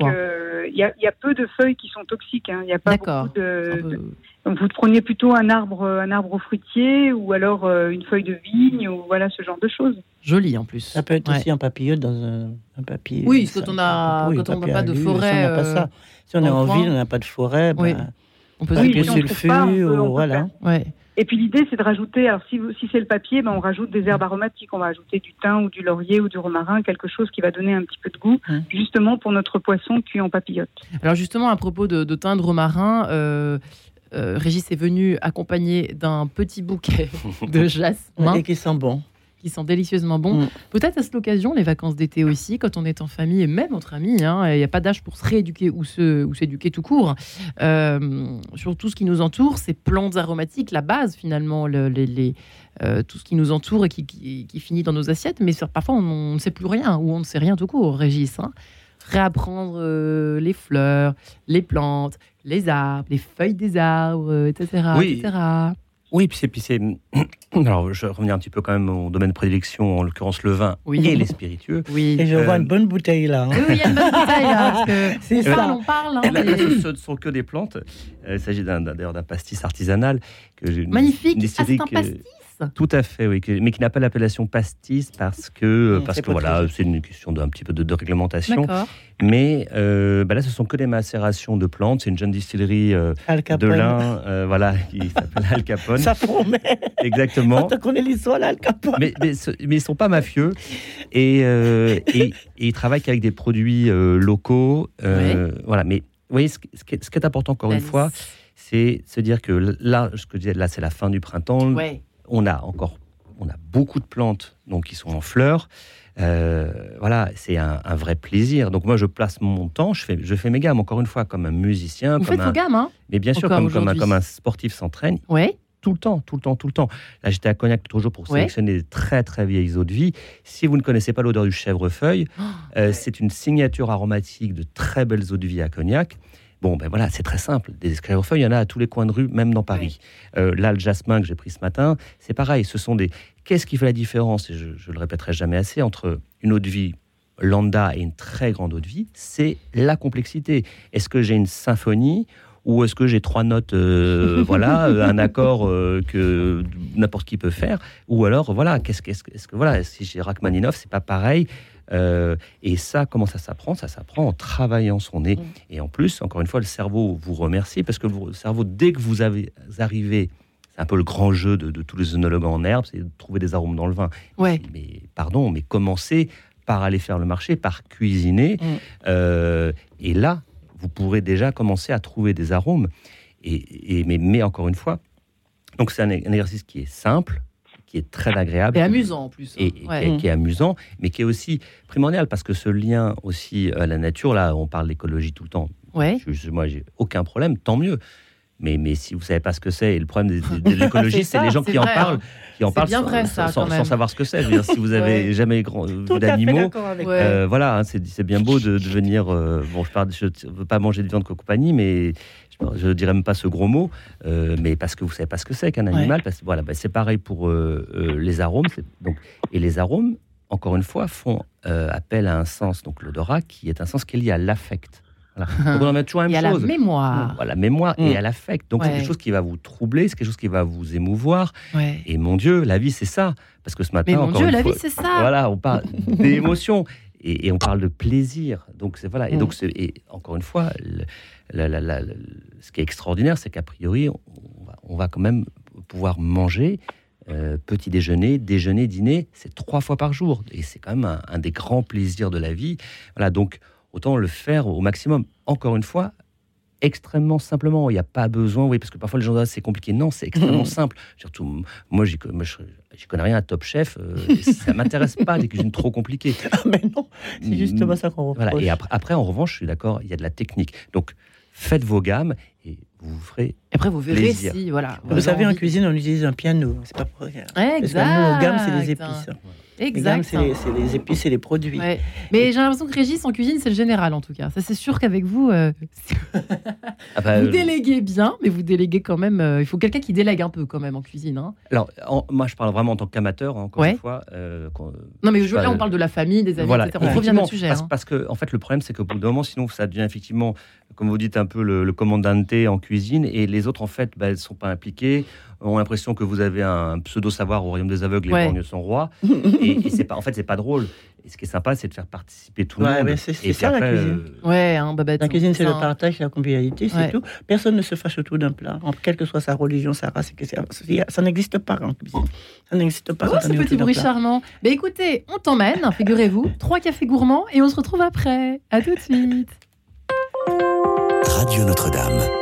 Il y, a peu de feuilles qui sont toxiques. Hein. Il n'y a pas beaucoup de donc vous preniez plutôt un arbre, un arbre fruitier ou alors euh, une feuille de vigne ou voilà ce genre de choses. Joli en plus. Ça peut être aussi un papillon dans un, papier. Oui, quand on a, quand on n'a pas de forêt. Si on, pas ça. si on est en ville, on n'a pas de forêt. Oui. Bah, on peut oui, sur le feu, voilà. Ouais. Et puis l'idée, c'est de rajouter, alors si, si c'est le papier, ben, on rajoute des herbes aromatiques. On va ajouter du thym ou du laurier ou du romarin, quelque chose qui va donner un petit peu de goût, hum. justement pour notre poisson cuit en papillote. Alors justement, à propos de, de thym, de romarin, euh, euh, Régis est venu accompagné d'un petit bouquet de jasmin. Et qui sent bon. Qui sent délicieusement bon. Mm. Peut-être à cette occasion, les vacances d'été aussi, quand on est en famille et même entre amis, hein, il n'y a pas d'âge pour se rééduquer ou s'éduquer tout court. Euh, sur tout ce qui nous entoure, ces plantes aromatiques, la base finalement, les, euh, tout ce qui nous entoure et qui, finit dans nos assiettes, mais parfois on, ne sait plus rien ou on ne sait rien tout court, Régis. Hein. Réapprendre les fleurs, les plantes, les arbres, les feuilles des arbres, etc. Oui. etc. Oui, puis c'est, Alors, je vais revenir un petit peu quand même au domaine de prédilection, en l'occurrence le vin et les spiritueux. Oui. Et je vois une bonne bouteille là. Hein. Oui, il y a une bonne bouteille là. c'est ça. on parle. Hein, ce ne sont que des plantes. Euh, il s'agit d'ailleurs d'un pastis artisanal. Que Magnifique. Ah, c'est un pastis tout à fait, oui, mais qui n'a pas l'appellation pastis parce que, mmh, parce que voilà, c'est une question d'un petit peu de, réglementation. Mais euh, bah là, ce sont que des macérations de plantes. C'est une jeune distillerie euh, de lin, euh, voilà, qui s'appelle Al Capone. Ça promet. Exactement. Quand on connaît l'histoire, Al Capone. Mais, mais, mais, ils sont pas mafieux et, et, et, ils travaillent avec des produits locaux. Voilà, mais vous voyez, ce, qui est, important encore une fois, c'est se dire que là, ce que je disais, là, c'est la fin du printemps. Ouais on a encore on a beaucoup de plantes donc qui sont en fleurs. Euh, voilà, c'est un, vrai plaisir. Donc moi, je place mon temps, je fais, je fais mes gammes, encore une fois, comme un musicien. Vous comme faites un, gammes, hein? Mais bien sûr, comme, comme, un, comme, un, sportif s'entraîne. Ouais. Tout le temps, tout le temps, tout le temps. Là, j'étais à Cognac toujours pour sélectionner des très, très vieilles eaux de vie. Si vous ne connaissez pas l'odeur du chèvrefeuille, oh, euh, c'est une signature aromatique de très belles eaux de vie à Cognac. Bon, ben voilà, c'est très simple. Des esclavophones, il y en a à tous les coins de rue, même dans Paris. Euh, là, le jasmin que j'ai pris ce matin, c'est pareil. Ce sont des. Qu'est-ce qui fait la différence Et je, le répéterai jamais assez entre une eau de vie lambda et une très grande eau de vie, c'est la complexité. Est-ce que j'ai une symphonie ou est-ce que j'ai trois notes, euh, voilà, euh, un accord que n'importe qui peut faire, ou alors voilà, qu'est-ce, qu'est-ce, est-ce que voilà, si j'ai Rachmaninoff, c'est pas pareil Euh, et ça, comment ça s'apprend? Ça s'apprend en travaillant son nez. Mm. Et en plus, encore une fois, le cerveau vous remercie parce que le cerveau, dès que vous avez, arrivé c'est un peu le grand jeu de, tous les œnologues en herbe, c'est de trouver des arômes dans le vin. Ouais. Mais pardon, mais commencez par aller faire le marché, par cuisiner. Mm. Euh, et là, vous pourrez déjà commencer à trouver des arômes. Et, mais, mais, encore une fois, donc c'est un, exercice qui est simple, qui est très agréable. Et amusant en plus. Et, hein. qui, est, amusant, mais qui est aussi primordial parce que ce lien aussi à la nature, là, on parle d'écologie tout le temps. Ouais. Je, moi, j'ai aucun problème, tant mieux. Mais, mais si vous savez pas ce que c'est, et le problème de, l'écologie, c'est les gens qui en parlent, qui en parlent sans, vrai, ça, sans, savoir ce que c'est. si vous avez jamais grand, vu d'animaux, euh, voilà, hein, c'est bien beau de, devenir. Euh, bon, je ne veux pas manger de viande de compagnie, mais je ne dirais même pas ce gros mot, euh, mais parce que vous savez pas ce que c'est qu'un animal. Parce, voilà, bah, c'est pareil pour les arômes. Donc, et les arômes, encore une fois, font appel à un sens, donc l'odorat, qui est un sens qui est lié à l'affect. Voilà. Donc on en toujours la même et chose. À la mémoire. Voilà, mémoire et mm. à l'affect. Donc c'est quelque chose qui va vous troubler, c'est quelque chose qui va vous émouvoir. Et mon Dieu, la vie c'est ça. Parce que ce matin, Mais mon Dieu, la vie c'est ça. Voilà, on parle d'émotion et, on parle de plaisir. Donc c'est voilà. Et mm. donc et encore une fois, ce qui est extraordinaire, c'est qu'a priori, on va, quand même pouvoir manger. Euh, petit déjeuner, déjeuner, dîner, c'est trois fois par jour. Et c'est quand même un, un, des grands plaisirs de la vie. Voilà, donc autant le faire au maximum. Encore une fois, extrêmement simplement. Il n'y a pas besoin, oui, parce que parfois les gens disent c'est compliqué. Non, c'est extrêmement simple. Surtout, moi, je connais rien à Top Chef. Euh, ça m'intéresse pas des cuisines trop compliquées. Ah, mais non, c'est justement ça qu'on Voilà. Et après, après, en revanche, je suis d'accord, il y a de la technique. Donc, faites vos gammes et vous ferez. Après, vous verrez si, voilà. Vous, savez, en cuisine, on utilise un piano. C'est pas pour rien. Exact. Parce que gammes, c'est des épices. Exact. C'est les, épices et les produits. Mais j'ai l'impression que Régis, en cuisine, c'est le général, en tout cas. Ça, c'est sûr qu'avec vous, euh, ah bah, vous euh, déléguez bien, mais vous déléguez quand même. Euh, il faut quelqu'un qui délègue un peu, quand même, en cuisine. Hein. Alors, moi, je parle vraiment en tant qu'amateur, hein, encore une fois. non, mais là, on parle de la famille, des amis, etc. On revient le sujet. Parce, hein. parce, que, en fait, le problème, c'est qu'au bout d'un moment, sinon, ça devient effectivement, comme vous dites, un peu le, le commandante en cuisine, et les autres, en fait, bah, elles ne sont pas impliquées ont l'impression que vous avez un pseudo-savoir au royaume des aveugles, les ouais. sont rois. et, c'est pas, en fait, c'est pas drôle. Et ce qui est sympa, c'est de faire participer tout le monde. C'est ça la cuisine. Euh, ouais, hein, la cuisine, c'est le partage, la convivialité, c'est tout. Personne ne se fâche autour d'un plat, quelle que soit sa religion, sa race. Ça n'existe pas en cuisine. Ça n'existe pas. Oh, ce petit bruit charmant? Mais écoutez, on t'emmène, figurez-vous, trois cafés gourmands et on se retrouve après. À tout de suite. Radio Notre-Dame.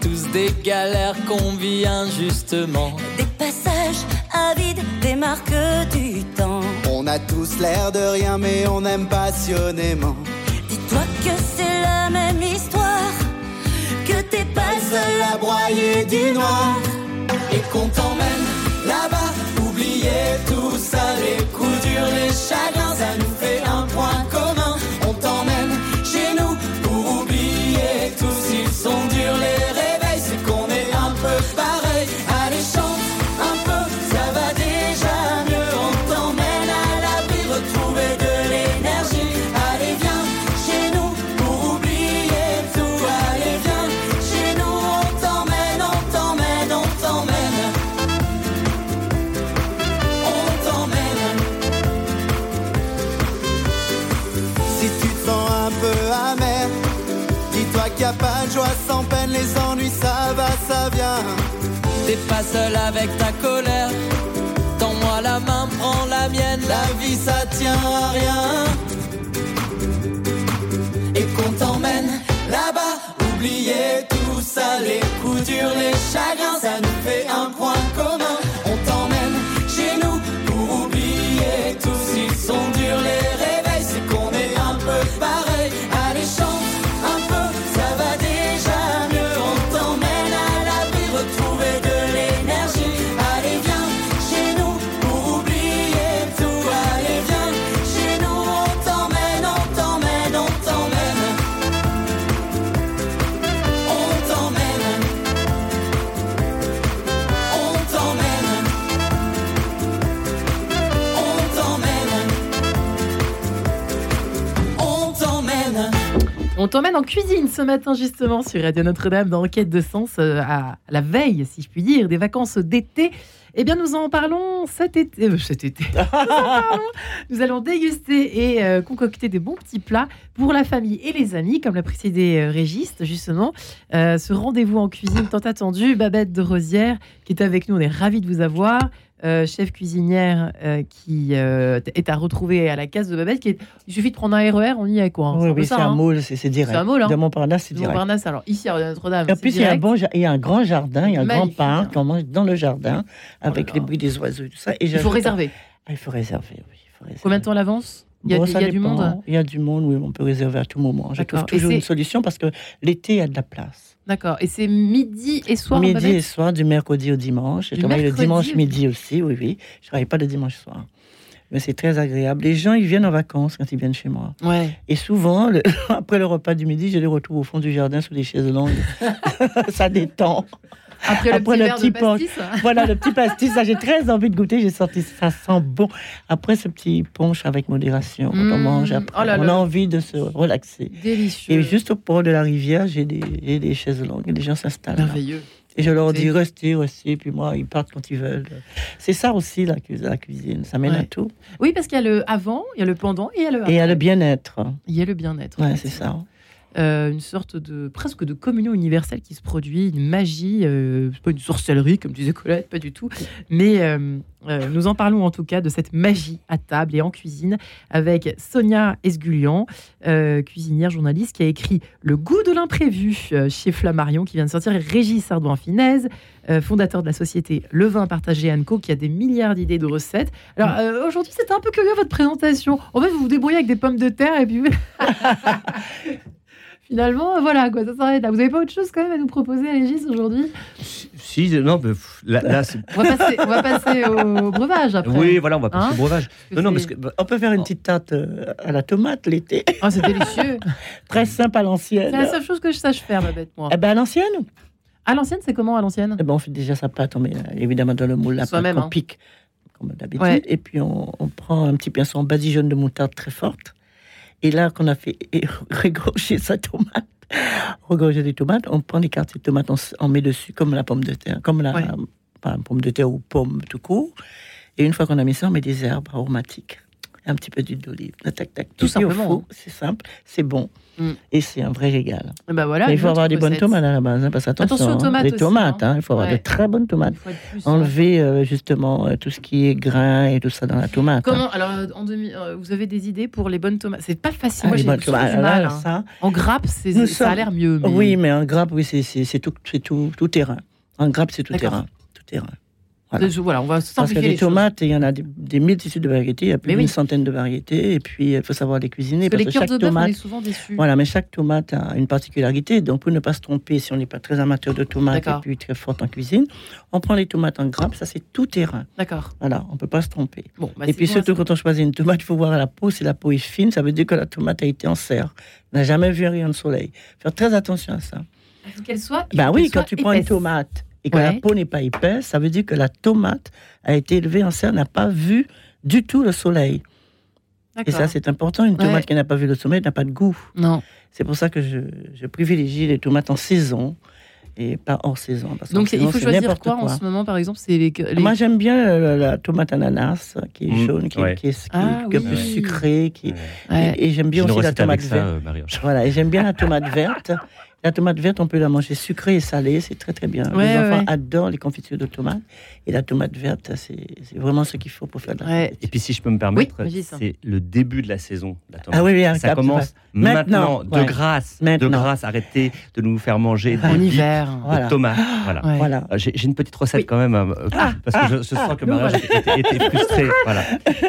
Tous des galères qu'on vit injustement. Des passages avides, des marques du temps. On a tous l'air de rien, mais on aime passionnément. Dis-toi que c'est la même histoire, que t'es pas seul à broyer du noir. Et qu'on t'emmène là-bas, oublier tout ça, les coups durs, les pas seul avec ta colère. Tends-moi la main, prends la mienne. La vie, ça tient à rien. Et qu'on t'emmène là-bas, oubliez en cuisine ce matin justement sur Radio Notre-Dame dans Enquête de Sens euh, à la veille, si je puis dire, des vacances d'été. Eh bien, nous en parlons cet été. euh, cet été. Nous parlons. Nous allons déguster et euh, concocter des bons petits plats pour la famille et les amis, comme l'a précédé Régis, justement. Ce rendez-vous en cuisine tant attendu, Babette de Rosière, qui est avec nous. On est ravis de vous avoir. Euh, chef cuisinière euh, qui euh, est à retrouver à la case de Babette. Qui est... Il suffit de prendre un RER, on y est quoi. hein. Oui, c'est un hein. moule, c'est direct. C'est un moule, hein. De Montparnasse, c'est direct. Montparnasse, alors ici à Notre-Dame. En plus, il y, a un bon, il y a un grand jardin, il y a un grand parc, hein. on mange dans le jardin avec là les bruits des oiseaux et tout ça. Et Il faut réserver. Ah, il faut réserver, oui. il faut réserver. Combien de temps à l'avance? Il y a, Bon, du- ça il y a du dépend. monde? Il y a du monde, oui, on peut réserver à tout moment. Je trouve toujours Et une solution parce que l'été, il y a de la place. D'accord. Et c'est midi et soir midi et soir, du mercredi au dimanche. Je Du travaille le dimanche midi aussi, oui, oui. Je travaille pas le dimanche soir. Mais c'est très agréable. Les gens, ils viennent en vacances quand ils viennent chez moi. Ouais. Et souvent, le- après le repas du midi, je les retrouve au fond du jardin sous des chaises longues. ça détend. Après le Après petit le petit punch. pastis. Voilà, le petit pastis, ça j'ai très envie de goûter. J'ai senti ça sent bon. Après ce petit punch avec modération, quand on Mmh. mange, après, Oh là on là. a envie de se relaxer. Délicieux. Et juste au port de la rivière, j'ai des, chaises longues et les gens s'installent. Merveilleux. Et je leur dis restez, restez, puis moi, ils partent quand ils veulent. C'est ça aussi la, cu- la cuisine, ça mène à tout. Oui, parce qu'il y a le avant, il y a le pendant et il y a le Et il y a après. le bien-être. Il y a le bien-être. Ouais, c'est ça. Euh, une sorte de presque de communion universelle qui se produit, une magie, euh, pas une sorcellerie comme disait Colette, pas du tout, mais euh, euh, nous en parlons en tout cas de cette magie à table et en cuisine avec Sonia Esgulian, cuisinière journaliste qui a écrit Le goût de l'imprévu chez Flammarion qui vient de sortir, et Régis Sardouin-Finez, fondateur de la société Le Vin Partagé Co qui a des milliards d'idées de recettes. Alors aujourd'hui c'était un peu curieux votre présentation. En fait vous vous débrouillez avec des pommes de terre et puis Finalement, voilà, quoi, ça s'arrête là. Vous n'avez pas autre chose quand même à nous proposer, Régis, aujourd'hui? Si, non, mais là, là, c'est. on, va passer- on va passer au breuvage après. Oui, voilà, on va passer Hein? au breuvage. Non, non, parce c'est- que. bah, On peut faire une petite tarte euh, à la tomate l'été. Ah, c'est délicieux. Très simple à C'est l'ancienne. la seule chose que je sache faire, ma bête, moi. Eh ben, à l'ancienne À l'ancienne, c'est comment à l'ancienne? Eh ben, On fait déjà sa pâte, on met euh, évidemment dans le moule la pâte qu'on hein. pique, comme d'habitude. Ouais. Et puis, on, on prend un petit pinceau en badigeonne de moutarde très forte. Et là, qu'on a fait régorger sa tomate, regorger des tomates, on prend des quartiers de tomates, on, met dessus comme la pomme de terre, comme la pas pomme de terre ou pomme tout court. Et une fois qu'on a mis ça, on met des herbes aromatiques, un petit peu d'huile d'olive, tac, tac. Tout simplement, four, C'est simple, c'est bon. Mm. Et c'est un vrai régal. Et ben voilà. Mais il faut avoir des bonnes tomates à la base, hein, parce attention, Attention aux hein, tomates les aussi, tomates, hein. hein, il faut avoir Ouais. de très bonnes tomates. Plus, hein. Enlever euh, justement euh, tout ce qui est grain et tout ça dans la tomate. hein. Comment Alors, euh, en demi, euh, vous avez des idées pour les bonnes tomates? C'est pas facile. Ah, Moi, les j'ai bonnes tomates, du mal. hein. ça, En grappe, ça a l'air mieux. mais- Oui, mais un grappe, oui, c'est tout, tout, tout terrain. Un grappe, c'est tout terrain. Tout terrain. Voilà. Voilà, on va Parce que simplifier les tomates, il y en a des, des multitudes de variétés, il y a plus d'une oui. centaine de variétés, et puis il faut savoir les cuisiner. Parce que les parce cœurs chaque de bœuf, on tomate, est souvent déçus. Voilà, mais chaque tomate a une particularité. Donc, pour ne pas se tromper, si on n'est pas très amateur de tomates et puis très forte en cuisine, on prend les tomates en grappes, ça c'est tout terrain. D'accord. Voilà, on ne peut pas se tromper. Bon, bah, et puis bon surtout, quand on choisit une tomate, il faut voir la peau. Si la peau est fine, ça veut dire que la tomate a été en serre. On n'a jamais vu un rayon de soleil. Faire très attention à ça. Qu'elle soit. Ben qu'elle oui, soit quand tu prends une tomate et que la peau n'est pas épaisse, ça veut dire que la tomate a été élevée en serre, n'a pas vu du tout le soleil. Et ça, c'est important. Une tomate Ouais. qui n'a pas vu le soleil n'a pas de goût. Non. C'est pour ça que je, je privilégie les tomates en saison et pas hors saison. Parce Donc, il saison, faut c'est choisir n'importe quoi, en ce moment, par exemple C'est les. les- Moi, j'aime bien euh, la tomate ananas, qui est Mm, jaune, qui, ouais. qui est, qui est Ah, un peu sucrée. Qui, Ouais. Et, et j'aime bien aussi la tomate ça, verte. euh. Voilà, et j'aime bien la tomate verte. La tomate verte, on peut la manger sucrée et salée, c'est très très bien. Ouais, les enfants ouais. adorent les confitures de tomates. Et la tomate verte, c'est c'est vraiment ce qu'il faut pour faire de la Ouais. Et puis si je peux me permettre, Oui, c'est le début de la saison. de La tomate. Ah oui, oui, ça cap, commence Maintenant, maintenant, de ouais. grâce, de grâce. Arrêtez de nous faire manger des En hiver. de Voilà. tomates. Voilà. Ouais. Voilà. Euh, J'ai une petite recette Oui. quand même, euh, Ah, parce que je, je sens que nous Maria était, était frustrée. Voilà.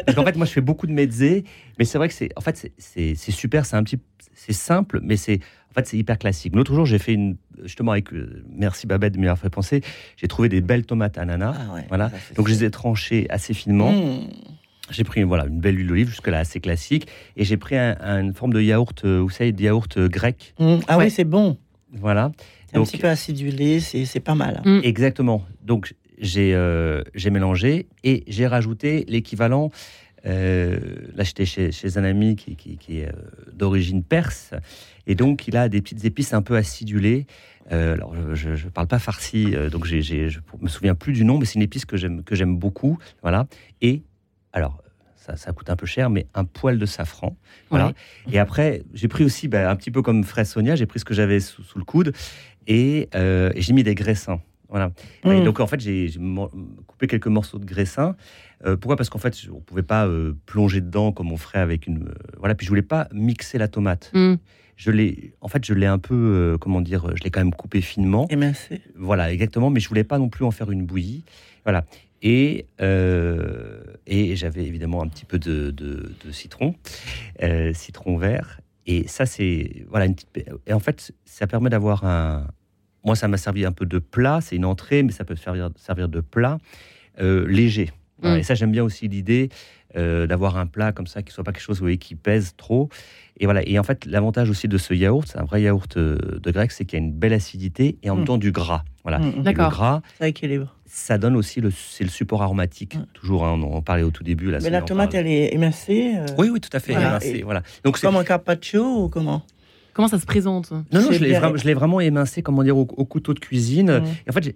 Parce qu'en fait, moi, je fais beaucoup de mezzés, mais c'est vrai que c'est, en fait, c'est- c'est c'est super, c'est un petit, c'est simple, mais c'est, en fait, c'est hyper classique. L'autre jour, j'ai fait une, justement avec, euh, merci Babette de m'y avoir fait penser, j'ai trouvé des belles tomates ananas. Ah ouais, Voilà. Donc, je les ai tranchées assez finement. Mmh. J'ai pris voilà, une belle huile d'olive, jusque-là assez classique, et j'ai pris un- un- une forme de yaourt, euh, vous savez, de yaourt euh, grec. Mmh. Ah Ouais. oui, c'est bon. Voilà. C'est un Donc, petit peu acidulé, c'est c'est pas mal. Mm. Exactement. Donc j'ai euh, j'ai mélangé et j'ai rajouté l'équivalent. Euh, là, j'étais chez, chez un ami qui, qui- qui est euh, d'origine perse et donc il a des petites épices un peu acidulées. Euh, alors je ne parle pas farci, donc je me souviens plus du nom, mais c'est une épice que j'aime beaucoup. Voilà. Et alors ça, ça coûte un peu cher, mais un poil de safran. Voilà. Ouais. Et après, j'ai pris aussi, bah, un petit peu comme Fraise Sonia, j'ai pris ce que j'avais sous, sous le coude et, euh, et j'ai mis des graissins. Voilà. Et Mm. donc, en fait, j'ai coupé quelques morceaux de graissin. Euh, pourquoi? Parce qu'en fait, on ne pouvait pas euh, plonger dedans comme on ferait avec une. euh, voilà. Puis, je voulais pas mixer la tomate. Mm. Je l'ai, en fait, je l'ai un peu, euh, comment dire, je l'ai quand même coupé finement. Émincé. Voilà, exactement. Mais je voulais pas non plus en faire une bouillie. Voilà. Et, euh, et j'avais évidemment un petit peu de, de- de citron, euh, citron vert. Et ça, c'est. Voilà, une petite- Et en fait, ça permet d'avoir un. Moi, ça m'a servi un peu de plat. C'est une entrée, mais ça peut servir, servir de plat euh, léger. Voilà. Mm. Et ça, j'aime bien aussi l'idée euh, d'avoir un plat comme ça qui soit pas quelque chose vous voyez, qui pèse trop. Et voilà. Et en fait, l'avantage aussi de ce yaourt, c'est un vrai yaourt euh, de grec, c'est qu'il y a une belle acidité et en même Mm. temps du gras. Voilà. Mm. Et le D'accord. gras, Ça équilibre. ça donne aussi le, c'est le support aromatique. Mm. Toujours, hein, on en parlait au tout début. Là, Mais la tomate, elle est émincée. euh, Oui, oui, tout à fait. Voilà. émincée, Et- voilà. Donc c'est Comme un carpaccio ou comment? Comment ça se présente non, non, je l'ai, vraiment, je l'ai vraiment émincé, comment dire, au, au couteau de cuisine. Mm. Et en fait,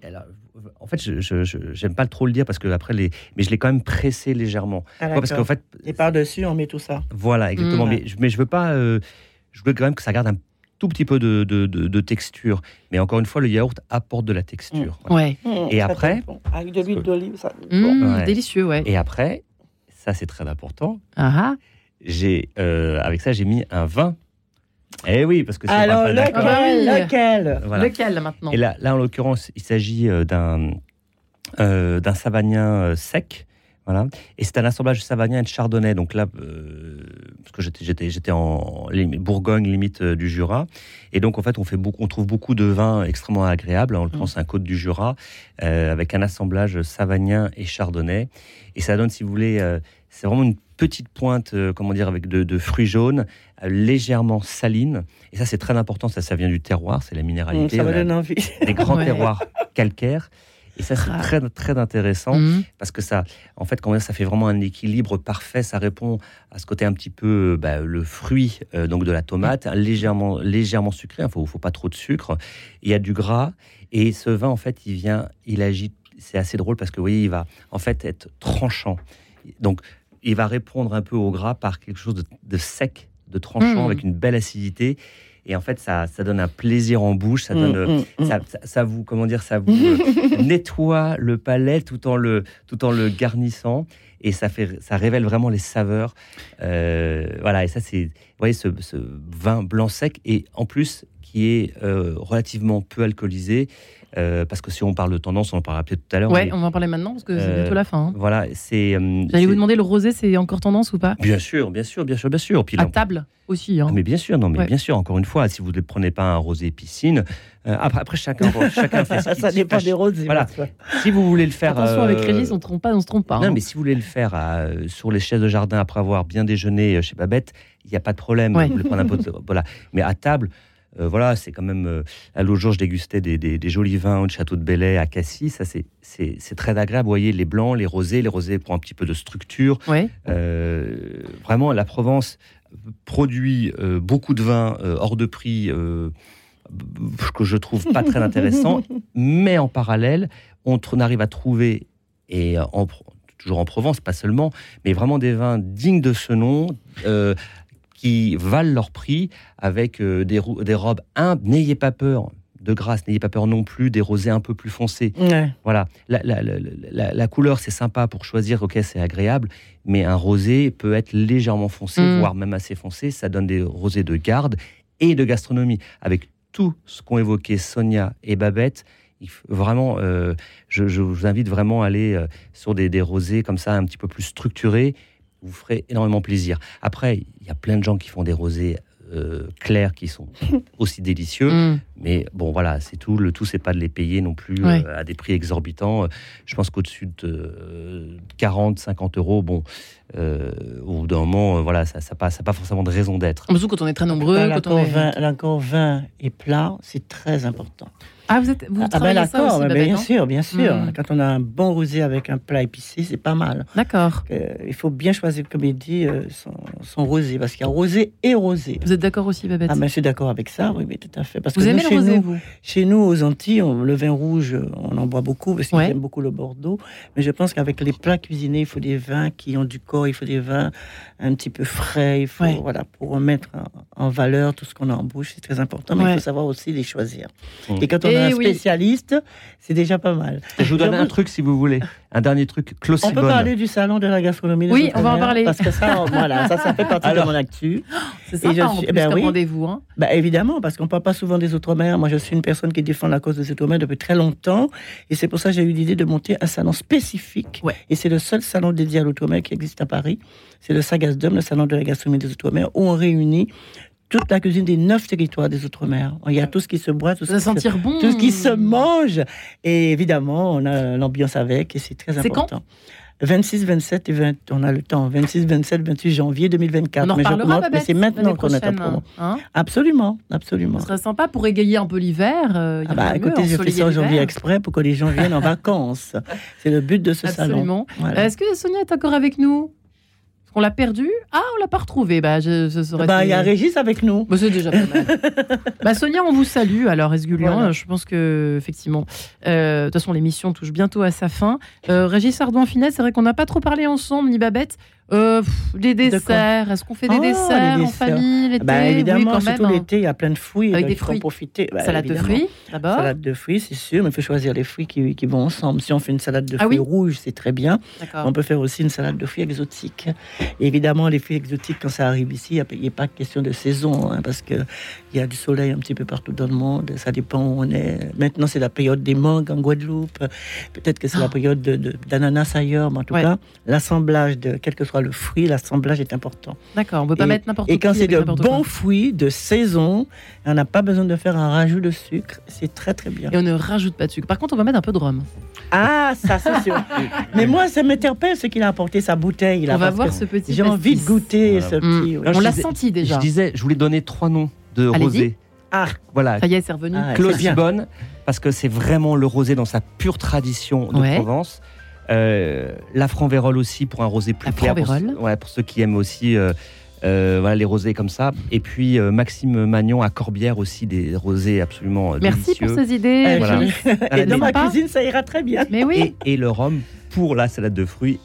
en fait, je, je- je- j'aime pas trop le dire parce que après les, mais je l'ai quand même pressé légèrement. Ah, parce qu'en fait, Et par-dessus, on met tout ça. voilà, exactement. Mm. Mais, je- mais je veux pas, euh, je veux quand même que ça garde un tout petit peu de, de- de- de texture. Mais encore une fois, le yaourt apporte de la texture. Voilà. Ouais. Mmh, Et après bon. Avec de l'huile d'olive, ça. Mm, bon. Ouais. Délicieux, ouais. Et après, ça c'est très important. Ah ah. J'ai, euh, avec ça, j'ai mis un vin. Eh oui, parce que on Alors, pas lequel, d'accord. lequel Voilà. Lequel maintenant Et là, là, en l'occurrence, il s'agit euh, d'un euh, d'un savagnin euh, sec. Voilà. Et c'est un assemblage de savagnin et de chardonnay. Donc là, euh, parce que j'étais- j'étais j'étais en Bourgogne, limite euh, du Jura. Et donc, en fait, on, fait beaucoup, on trouve beaucoup de vins extrêmement agréables. En l'occurrence, un côte du Jura, euh, avec un assemblage savagnin et chardonnay. Et ça donne, si vous voulez, euh, c'est vraiment une petite pointe, euh, comment dire, avec de, de fruits jaunes, euh, légèrement saline. Et ça, c'est très important. Ça, ça vient du terroir, c'est la Mmh, minéralité. Ça me donne envie. des grands Ouais. terroirs calcaires. Et ça, c'est Ah. très, très intéressant Mm. parce que ça, en fait, comment dire, ça fait vraiment un équilibre parfait. Ça répond à ce côté un petit peu, euh, bah, le fruit euh, donc de la tomate, légèrement, légèrement sucré. Il faut, faut pas trop de sucre. Il y a du gras et ce vin, en fait, il vient, il agit. C'est assez drôle parce que, vous voyez, il va en fait être tranchant. Donc, il va répondre un peu au gras par quelque chose de, de sec, de tranchant, Mm. avec une belle acidité. Et en fait, ça, ça donne un plaisir en bouche. Ça donne, euh, Mmh, ça, ça- ça vous, comment dire, ça vous euh, nettoie le palais tout en le, tout en le garnissant. Et ça, fait, ça révèle vraiment les saveurs. Euh, voilà, et ça, c'est, vous voyez, ce, ce vin blanc sec, et en plus, qui est euh, relativement peu alcoolisé. Euh, parce que si on parle de tendance, on en parlera peut-être tout à l'heure. Mais, on va en parler maintenant parce que c'est Euh, bientôt la fin. hein. Voilà, c'est. euh, J'allais vous demander, le rosé, c'est encore tendance ou pas? Bien sûr, bien sûr, bien sûr, bien sûr. Puis À là, table aussi. hein. ah, mais bien sûr, non, mais Ouais. bien sûr, encore une fois, si vous ne prenez pas un rosé piscine, euh, après, après chacun, chacun fait ce Ça dépend des roses. Voilà. Si vous voulez le faire. Attention, avec euh, Régis, on ne trompe pas, on se trompe pas. Non, hein. mais si vous voulez le faire euh, sur les chaises de jardin après avoir bien déjeuné chez Babette, il n'y a pas de problème. Ouais. Vous voulez prendre un peu de- voilà. Mais à table, euh, voilà, c'est quand même. euh, là, L'autre jour, je dégustais des, des- des jolis vins au château de Bellay à Cassis. Ça, c'est- c'est c'est très agréable. Vous voyez, les blancs, les rosés. Les rosés pour un petit peu de structure. Ouais. Euh, vraiment, la Provence produit beaucoup de vins hors de prix que je trouve pas très intéressant, mais en parallèle, on, arrive à trouver, et en, toujours en Provence, pas seulement, mais vraiment des vins dignes de ce nom, euh, qui valent leur prix avec euh, des, des robes. Un, n'ayez pas peur de grâce, n'ayez pas peur non plus des rosés un peu plus foncés. Voilà, la, la, la, la couleur c'est sympa pour choisir, ok c'est agréable, mais un rosé peut être légèrement foncé, mm. voire même assez foncé, ça donne des rosés de garde et de gastronomie. Avec tout ce qu'ont évoqué Sonia et Babette, vraiment, euh, je, vous invite vraiment à aller euh, sur des, des, rosés comme ça, un petit peu plus structurés. Vous ferez énormément plaisir. Après, il y a plein de gens qui font des rosés euh, clairs qui sont aussi délicieux. Mm. Mais bon, voilà, c'est tout. Le tout, c'est pas de les payer non plus à des prix exorbitants. Je pense qu'au-dessus de 40, 50 euros, bon, au bout d'un moment, voilà, ça n'a pas, ça pas forcément de raison d'être. Surtout quand on est très nombreux. L'accord vin, vin et plat, c'est très important. Ah, vous êtes vous ah, ben d'accord, bien sûr, bien sûr. Hmm. Quand on a un bon rosé avec un plat épicé, c'est pas mal. D'accord. Euh, il faut bien choisir, comme il dit, euh, son, rosé, parce qu'il y a rosé et rosé. Vous êtes d'accord aussi, Babette Ah, ben, je suis d'accord avec ça, oui, mais tout à fait. Parce vous que aimez le rosé, vous Chez nous, aux Antilles, le vin rouge, on en boit beaucoup, parce qu'ils aiment beaucoup le Bordeaux. Mais je pense qu'avec les plats cuisinés, il faut des vins qui ont du corps, il faut des vins un petit peu frais, il faut, voilà, pour mettre en, valeur tout ce qu'on a en bouche, c'est très important, mais il faut savoir aussi les choisir. Mmh. Et quand on a un spécialiste, c'est déjà pas mal. Je vous donne un truc si vous voulez, un dernier truc, On peut parler du salon de la gastronomie. Oui, on va en parler. Parce que ça, voilà, ça, ça fait partie de mon actu. C'est je suis, ben oui, rendez-vous. Hein. Ben évidemment, parce qu'on ne parle pas souvent des Outre-mer. Moi, je suis une personne qui défend la cause des Outre-mer depuis très longtemps. Et c'est pour ça que j'ai eu l'idée de monter un salon spécifique. Et c'est le seul salon dédié à l'Outre-mer qui existe à Paris. C'est le Sagasdom, le salon de la gastronomie des Outre-mer, où on réunit toute la cuisine des neuf territoires des Outre-mer. Il y a tout ce qui se boit, tout, ce, qui se, bon. tout ce qui se mange. Et évidemment, on a l'ambiance avec, et c'est très important. 26, 27 et 20, on a le temps. 26, 27, 28 janvier 2024. On en mais, mais c'est maintenant qu'on est en promo. Hein absolument, absolument. Ce serait sympa pour égayer un peu l'hiver. Euh, ah bah, écoutez, je fais ça janvier exprès pour que les gens viennent en vacances. C'est le but de ce salon. Est-ce que Sonia est encore avec nous? On l'a perdu Ah, on l'a pas retrouvé. Bah, je, bah, il y a Régis avec nous. Bah, c'est déjà pas mal. bah, Sonia, on vous salue. Alors, Esgulian, je pense que effectivement, euh, de toute façon, l'émission touche bientôt à sa fin. Euh, Régis Ardouin Finesse, c'est vrai qu'on n'a pas trop parlé ensemble, ni Babette. Euh, les desserts, est-ce qu'on fait des oh, desserts, en famille l'été? Bah, Évidemment, surtout hein. l'été, il y a plein de fruits. Avec des fruits. profiter. Bah, salade de fruits, d'abord. Salade de fruits, c'est sûr, mais il faut choisir les fruits qui, qui, vont ensemble. Si on fait une salade de ah fruits rouges, c'est très bien. On peut faire aussi une salade de fruits exotiques. évidemment, les fruits exotiques, quand ça arrive ici, il n'y a, pas question de saison, hein, parce qu'il y a du soleil un petit peu partout dans le monde. Ça dépend où on est. Maintenant, c'est la période des mangues en Guadeloupe. Peut-être que c'est la ah. période d'ananas ailleurs, mais en tout cas, l'assemblage de quel que soit le fruit, l'assemblage est important. D'accord, on ne peut pas mettre n'importe quoi. Et quand c'est de bons fruits de saison, on n'a pas besoin de faire un rajout de sucre, c'est très très bien. Et on ne rajoute pas de sucre. Par contre, on va mettre un peu de rhum. Ah, ça c'est sûr. Mais moi, ça m'interpelle ce qu'il a apporté sa bouteille. on va voir ce petit. J'ai envie de goûter ce petit. on l'a senti déjà. Je disais, je voulais donner trois noms de rosé. Ah, voilà. Ça y est, c'est revenu. Ah, Claude parce que c'est vraiment le rosé dans sa pure tradition de Provence. Euh, la Franc-Vérole aussi pour un rosé plus clair. Pour, ouais, pour ceux qui aiment aussi euh, euh, voilà, les rosés comme ça. Et puis Maxime Magnon à Corbière aussi, des rosés absolument Merci pour ces idées. et dans ma cuisine, ça ira très bien. Mais oui. Et, le rhum pour la salade de fruits.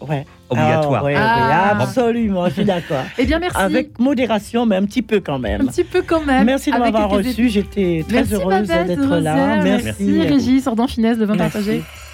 Obligatoire. Ah, ah. absolument, je suis d'accord. Eh bien, merci. Avec modération, mais un petit peu quand même. Un petit peu quand même. Merci de m'avoir reçu. J'étais très heureuse d'être là. Merci, merci Régis, Ordon Finesse de vin partagé.